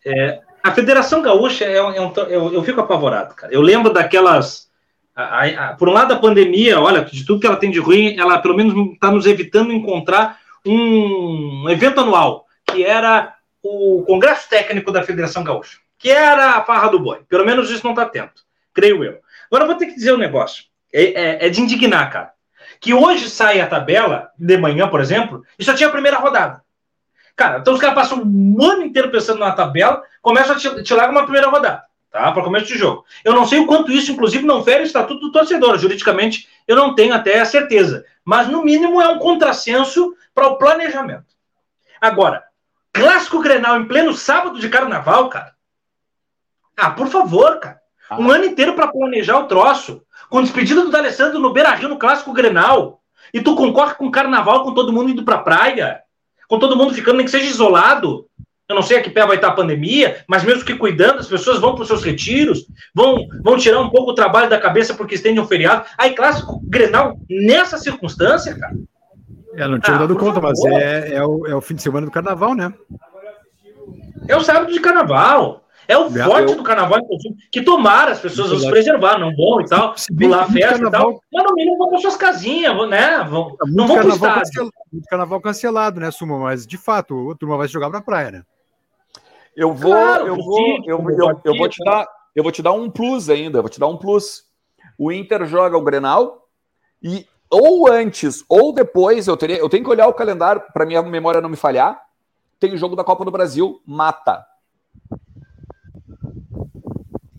É, a Federação Gaúcha, é um, é um, eu, eu fico apavorado, cara. Eu lembro daquelas. A, a, por um lado, a pandemia, olha, de tudo que ela tem de ruim, ela pelo menos está nos evitando encontrar um evento anual, que era o Congresso Técnico da Federação Gaúcha, que era a farra do boi. Pelo menos isso não está atento, creio eu. Agora eu vou ter que dizer um negócio. É, é, é, de indignar, cara. Que hoje sai a tabela, de manhã, por exemplo, e só tinha a primeira rodada. Cara, então os caras passam um ano inteiro pensando na tabela, começam a te, te largar uma primeira rodada, tá? Para começo de jogo. Eu não sei o quanto isso, inclusive, não fere o estatuto do torcedor. Juridicamente, eu não tenho até a certeza. Mas, no mínimo, é um contrassenso para o planejamento. Agora, clássico Grenal em pleno sábado de carnaval, cara. Ah, por favor, cara. Ah. Um ano inteiro para planejar o troço. Com despedida do D'Alessandro no Beira Rio no clássico Grenal. E tu concorre com o carnaval, com todo mundo indo pra praia. Com todo mundo ficando, nem que seja isolado. Eu não sei a que pé vai estar a pandemia, mas mesmo que cuidando, as pessoas vão para os seus retiros, vão, vão tirar um pouco o trabalho da cabeça porque estende um feriado. Aí, clássico Grenal, nessa circunstância, cara. É, não tinha ah, dado conta, favor. mas é, é, o, é o fim de semana do carnaval, né? É o sábado de carnaval. É o é, forte eu... do carnaval, que tomara as pessoas vão se preservar, não vão e tal, pular festa carnaval... e tal. Mas no mínimo vão para suas casinhas, né? Vão, não vão para o estádio. Cancelado, carnaval cancelado, né, Suma? Mas de fato, a turma vai jogar para praia, né? Eu vou, claro, eu, vou eu, eu, eu, vou te dar, eu vou te dar um plus ainda, eu vou te dar um plus. O Inter joga o Grenal e ou antes ou depois, eu teria, eu tenho que olhar o calendário para minha memória não me falhar. Tem o jogo da Copa do Brasil, mata.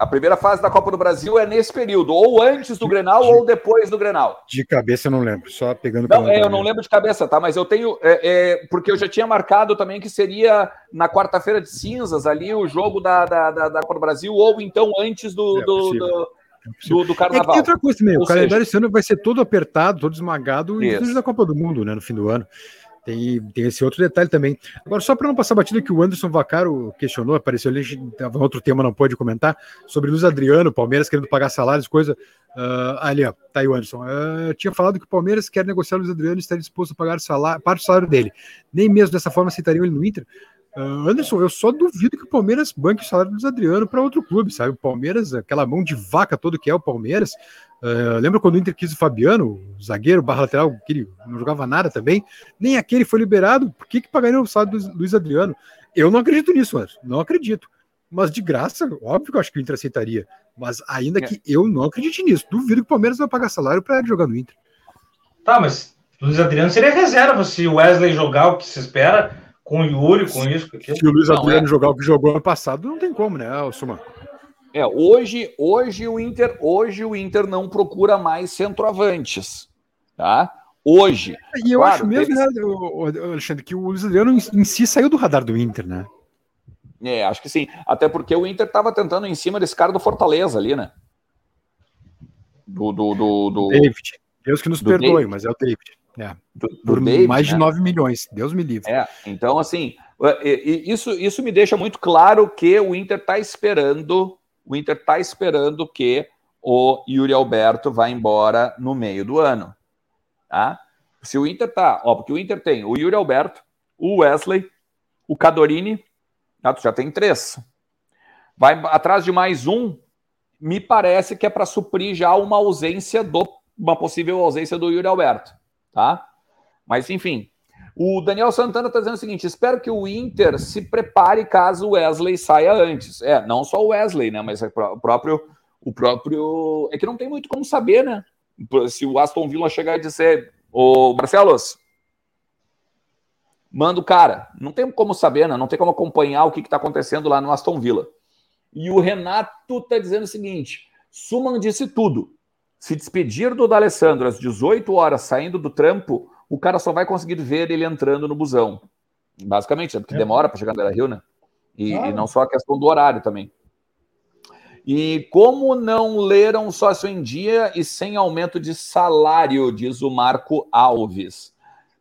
A primeira fase da Copa do Brasil é nesse período, ou antes do Grenal de, ou depois do Grenal. De cabeça eu não lembro, só pegando. Não, é, eu não lembro de cabeça, tá? Mas eu tenho, é, é, porque eu já tinha marcado também que seria na quarta-feira de cinzas ali o jogo da, da, da, da, Copa do Brasil, ou então antes do, é do, do, do, do, carnaval. É outra coisa também, o calendário esse ano vai ser todo apertado, todo esmagado, e da Copa do Mundo, né, no fim do ano. Tem, tem esse outro detalhe também. Agora, só para não passar batida que o Anderson Vacaro questionou, apareceu ali, estava outro tema, não pode comentar, sobre Luiz Adriano, Palmeiras querendo pagar salários, coisa. Uh, ali, ó, tá aí o Anderson. Uh, tinha falado que o Palmeiras quer negociar o Luiz Adriano e está disposto a pagar salário, parte do salário dele. Nem mesmo dessa forma aceitariam ele no Inter. Uh, Anderson, eu só duvido que o Palmeiras banque o salário do Luiz Adriano para outro clube, sabe? O Palmeiras, aquela mão de vaca todo que é o Palmeiras, Uh, lembra quando o Inter quis o Fabiano, o zagueiro, barra lateral, que ele não jogava nada também? Nem aquele foi liberado. Por que, que pagariam o salário do Luiz Adriano? Eu não acredito nisso, Anderson. Não acredito. Mas de graça, óbvio que eu acho que o Inter aceitaria. Mas ainda é. que eu não acredite nisso. Duvido que o Palmeiras vai pagar salário para jogar no Inter. Tá, mas Luiz Adriano seria reserva se o Wesley jogar o que se espera com o Yuri, com isso. Com se o Luiz não, Adriano é. jogar o que jogou ano passado, não tem como, né, Suma? É, hoje, hoje o Inter, hoje o Inter não procura mais centroavantes, tá? Hoje. E eu claro, acho mesmo, né, Alexandre, que o Luiz Adriano em si saiu do radar do Inter, né? É, acho que sim. Até porque o Inter estava tentando em cima desse cara do Fortaleza ali, né? Do, do, do, do... David. Deus que nos perdoe, David. mas é o David. É. Do, do Por David, mais de né? 9 milhões. Deus me livre. É, então, assim, isso, isso me deixa muito claro que o Inter está esperando o Inter está esperando que o Yuri Alberto vá embora no meio do ano. Tá? Se o Inter tá, ó, porque o Inter tem o Yuri Alberto, o Wesley, o Cadorini, ah, tu já tem três. Vai atrás de mais um, me parece que é para suprir já uma ausência do uma possível ausência do Yuri Alberto, tá? Mas, enfim, o Daniel Santana está dizendo o seguinte: espero que o Inter se prepare caso o Wesley saia antes. É, não só o Wesley, né? Mas o próprio. O próprio. É que não tem muito como saber, né? Se o Aston Villa chegar e dizer, ô Marcelos, manda o cara. Não tem como saber, né? Não tem como acompanhar o que está acontecendo lá no Aston Villa. E o Renato está dizendo o seguinte: Suman disse tudo. Se despedir do D'Alessandro às 18 horas saindo do trampo, o cara só vai conseguir ver ele entrando no busão. Basicamente, é porque é. demora para chegar no Beira Rio, né? E, e, não só a questão do horário também. E como não leram sócio em dia e sem aumento de salário, diz o Marco Alves.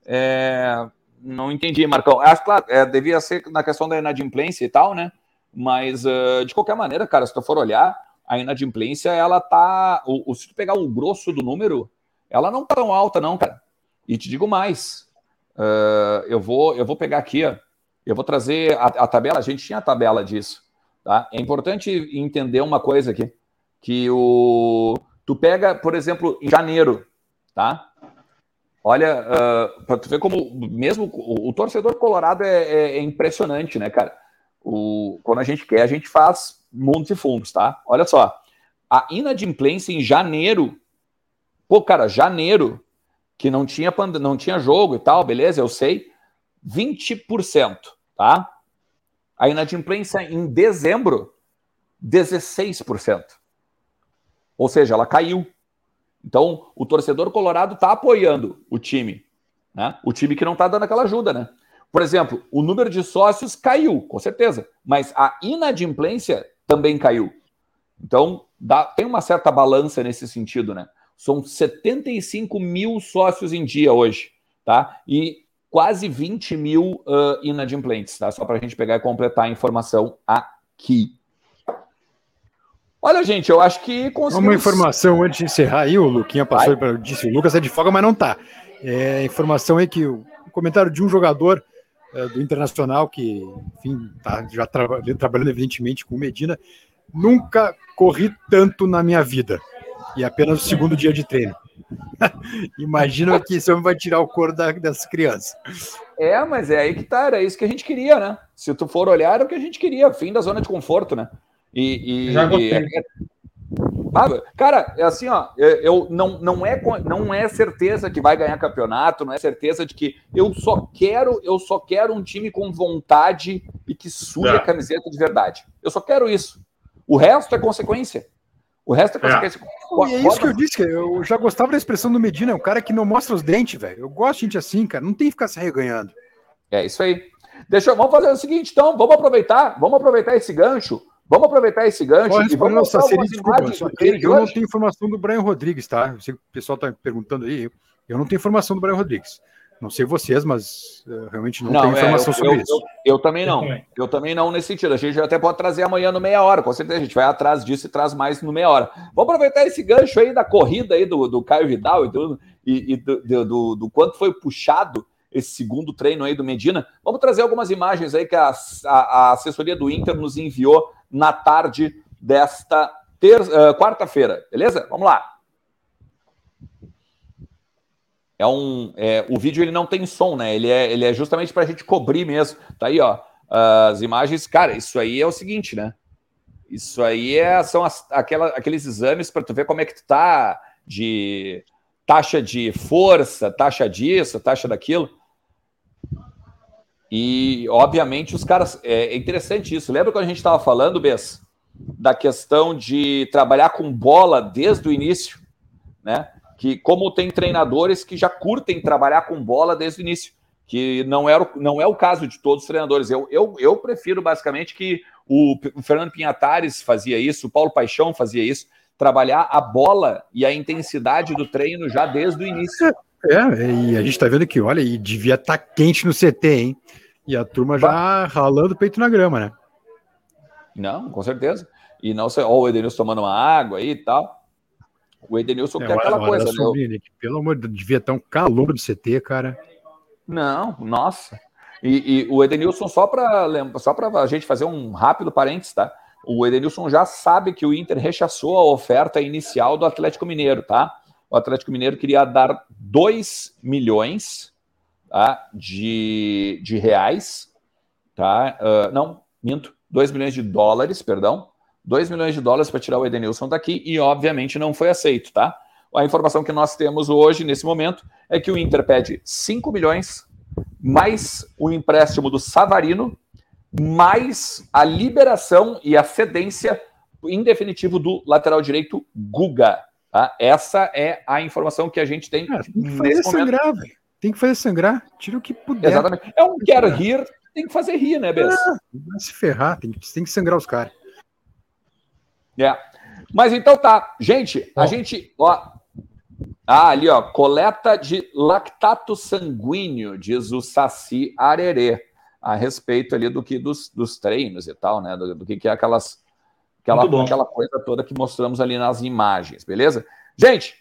É, não entendi, Marcão. Acho claro, é, devia ser na questão da inadimplência e tal, né? Mas uh, de qualquer maneira, cara, se tu for olhar, a inadimplência, ela tá. O, o, se tu pegar o grosso do número, ela não tá tão alta, não, cara. E te digo mais. Uh, eu, vou, eu vou pegar aqui, eu vou trazer a, a, tabela, a gente tinha a tabela disso. Tá? É importante entender uma coisa aqui. Que o. Tu pega, por exemplo, em janeiro, tá? Olha, uh, para tu ver como mesmo o, o torcedor colorado é, é, é, impressionante, né, cara? O, quando a gente quer, a gente faz mundos e fundos, tá? Olha só, a inadimplência em janeiro, pô, cara, janeiro, que não tinha, não tinha jogo e tal, beleza, eu sei, 20%, tá? A inadimplência em dezembro, 16%. Ou seja, ela caiu. Então, o torcedor colorado está apoiando o time, né? O time que não está dando aquela ajuda, né? Por exemplo, o número de sócios caiu, com certeza, mas a inadimplência também caiu. Então, dá, tem uma certa balança nesse sentido, né? São 75 mil sócios em dia hoje, tá? E quase 20 mil uh, inadimplentes, tá? Só para a gente pegar e completar a informação aqui. Olha, gente, eu acho que conseguimos... Uma informação antes de encerrar aí, o Luquinha passou para disse, o Lucas é de folga, mas não tá. É, informação aí que o comentário de um jogador é, do Internacional que, enfim, tá já tra trabalhando evidentemente com o Medina, nunca corri tanto na minha vida. E apenas o segundo dia de treino. [laughs] Imagina que esse homem vai tirar o couro da, das crianças. É, mas é aí que tá, era isso que a gente queria, né? Se tu for olhar, era o que a gente queria, fim da zona de conforto, né? E, e, Já gostei. E, cara, é assim, ó, eu não, não, é, não é certeza que vai ganhar campeonato, não é certeza de que eu só quero, eu só quero um time com vontade e que suja a camiseta de verdade. Eu só quero isso. O resto é consequência. O resto é consequência. É, é isso que eu disse, eu já gostava da expressão do Medina, é um cara que não mostra os dentes, velho. Eu gosto de gente assim, cara, não tem que ficar se reganhando. É isso aí. Deixa, vamos fazer o seguinte, então, vamos aproveitar, vamos aproveitar esse gancho Vamos aproveitar esse gancho Pode e vamos nossa, seria, desculpa, eu não tenho informação do Brian Rodrigues, tá? o pessoal está perguntando aí. Eu não tenho informação do Brian Rodrigues. Não sei vocês, mas uh, realmente não, não tenho é, informação eu, sobre eu, isso. Eu, eu, também não. Eu também não nesse sentido. A gente até pode trazer amanhã no meia hora, com certeza. A gente vai atrás disso e traz mais no meia hora. Vamos aproveitar esse gancho aí da corrida aí do, do Caio Vidal e, tudo, e, e do, do, do, quanto foi puxado esse segundo treino aí do Medina. Vamos trazer algumas imagens aí que a, a, a assessoria do Inter nos enviou na tarde desta uh, quarta-feira, beleza? Vamos lá. É um, é, o vídeo ele não tem som, né? Ele é, ele é justamente para a gente cobrir mesmo. Tá aí, ó. As imagens, cara, isso aí é o seguinte, né? Isso aí é, são as, aquela, aqueles exames para tu ver como é que tu tá de taxa de força, taxa disso, taxa daquilo. E, obviamente, os caras. É, é interessante isso. Lembra quando a gente estava falando, Bess, da questão de trabalhar com bola desde o início, né? Que como tem treinadores que já curtem trabalhar com bola desde o início, que não é, o, não é o caso de todos os treinadores. Eu, eu, eu prefiro basicamente que o, o Fernando Pinhatares fazia isso, o Paulo Paixão fazia isso, trabalhar a bola e a intensidade do treino já desde o início. É, e a gente tá vendo que, olha, e devia estar tá quente no CT, hein? E a turma já ralando o peito na grama, né? Não, com certeza. E não sei, ó, o Edenilson tomando uma água aí e tal. O Edenilson é, tem aquela coisa, né? Sobrinha, pelo amor de Deus, devia estar um calor do CT, cara. Não, nossa. E, e o Edenilson, só para só a gente fazer um rápido parênteses, tá? O Edenilson já sabe que o Inter rechaçou a oferta inicial do Atlético Mineiro, tá? O Atlético Mineiro queria dar 2 milhões tá? de, de reais, tá? Uh, não, minto, 2 milhões de dólares, perdão, 2 milhões de dólares para tirar o Edenilson daqui e, obviamente, não foi aceito, tá? A informação que nós temos hoje, nesse momento, é que o Inter pede 5 milhões, mais o empréstimo do Savarino, mais a liberação e a cedência em definitivo do lateral direito Guga. Tá? Essa é a informação que a gente tem. Cara, tem que fazer sangrar, velho. Tem que fazer sangrar. Tira o que puder. Exatamente. É um quero rir, tem que fazer rir, né, Bess? Ah, vai se ferrar, tem, tem que sangrar os caras. É. Mas então tá. Gente, a gente. Ó, ah, ali, ó. Coleta de lactato sanguíneo, diz o Saci Arerê, a respeito ali do que dos, dos treinos e tal, né? Do, do que, que é aquelas. Aquela, aquela coisa toda que mostramos ali nas imagens, beleza? Gente,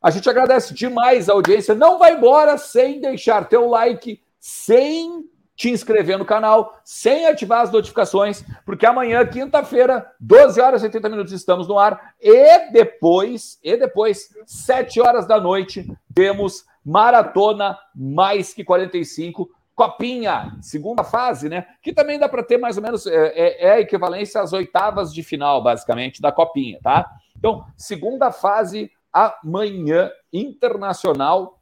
a gente agradece demais a audiência. Não vai embora sem deixar teu like, sem te inscrever no canal, sem ativar as notificações, porque amanhã, quinta-feira, 12 horas e 80 minutos, estamos no ar. E depois, e depois, 7 horas da noite, temos Maratona Mais Que 45, Copinha, segunda fase, né? Que também dá para ter mais ou menos, é, é, é a equivalência às oitavas de final, basicamente, da Copinha, tá? Então, segunda fase amanhã, internacional,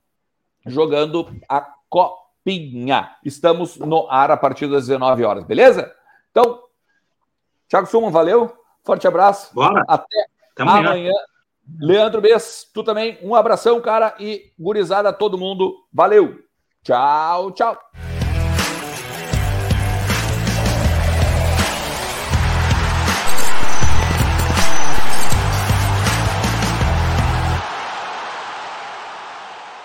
jogando a Copinha. Pinha. Estamos no ar a partir das 19 horas, beleza? Então, Thiago Suman, valeu. Forte abraço. Bora. Até, Até amanhã. amanhã. Leandro Bess, tu também. Um abração, cara. E gurizada, todo mundo. Valeu. Tchau, tchau.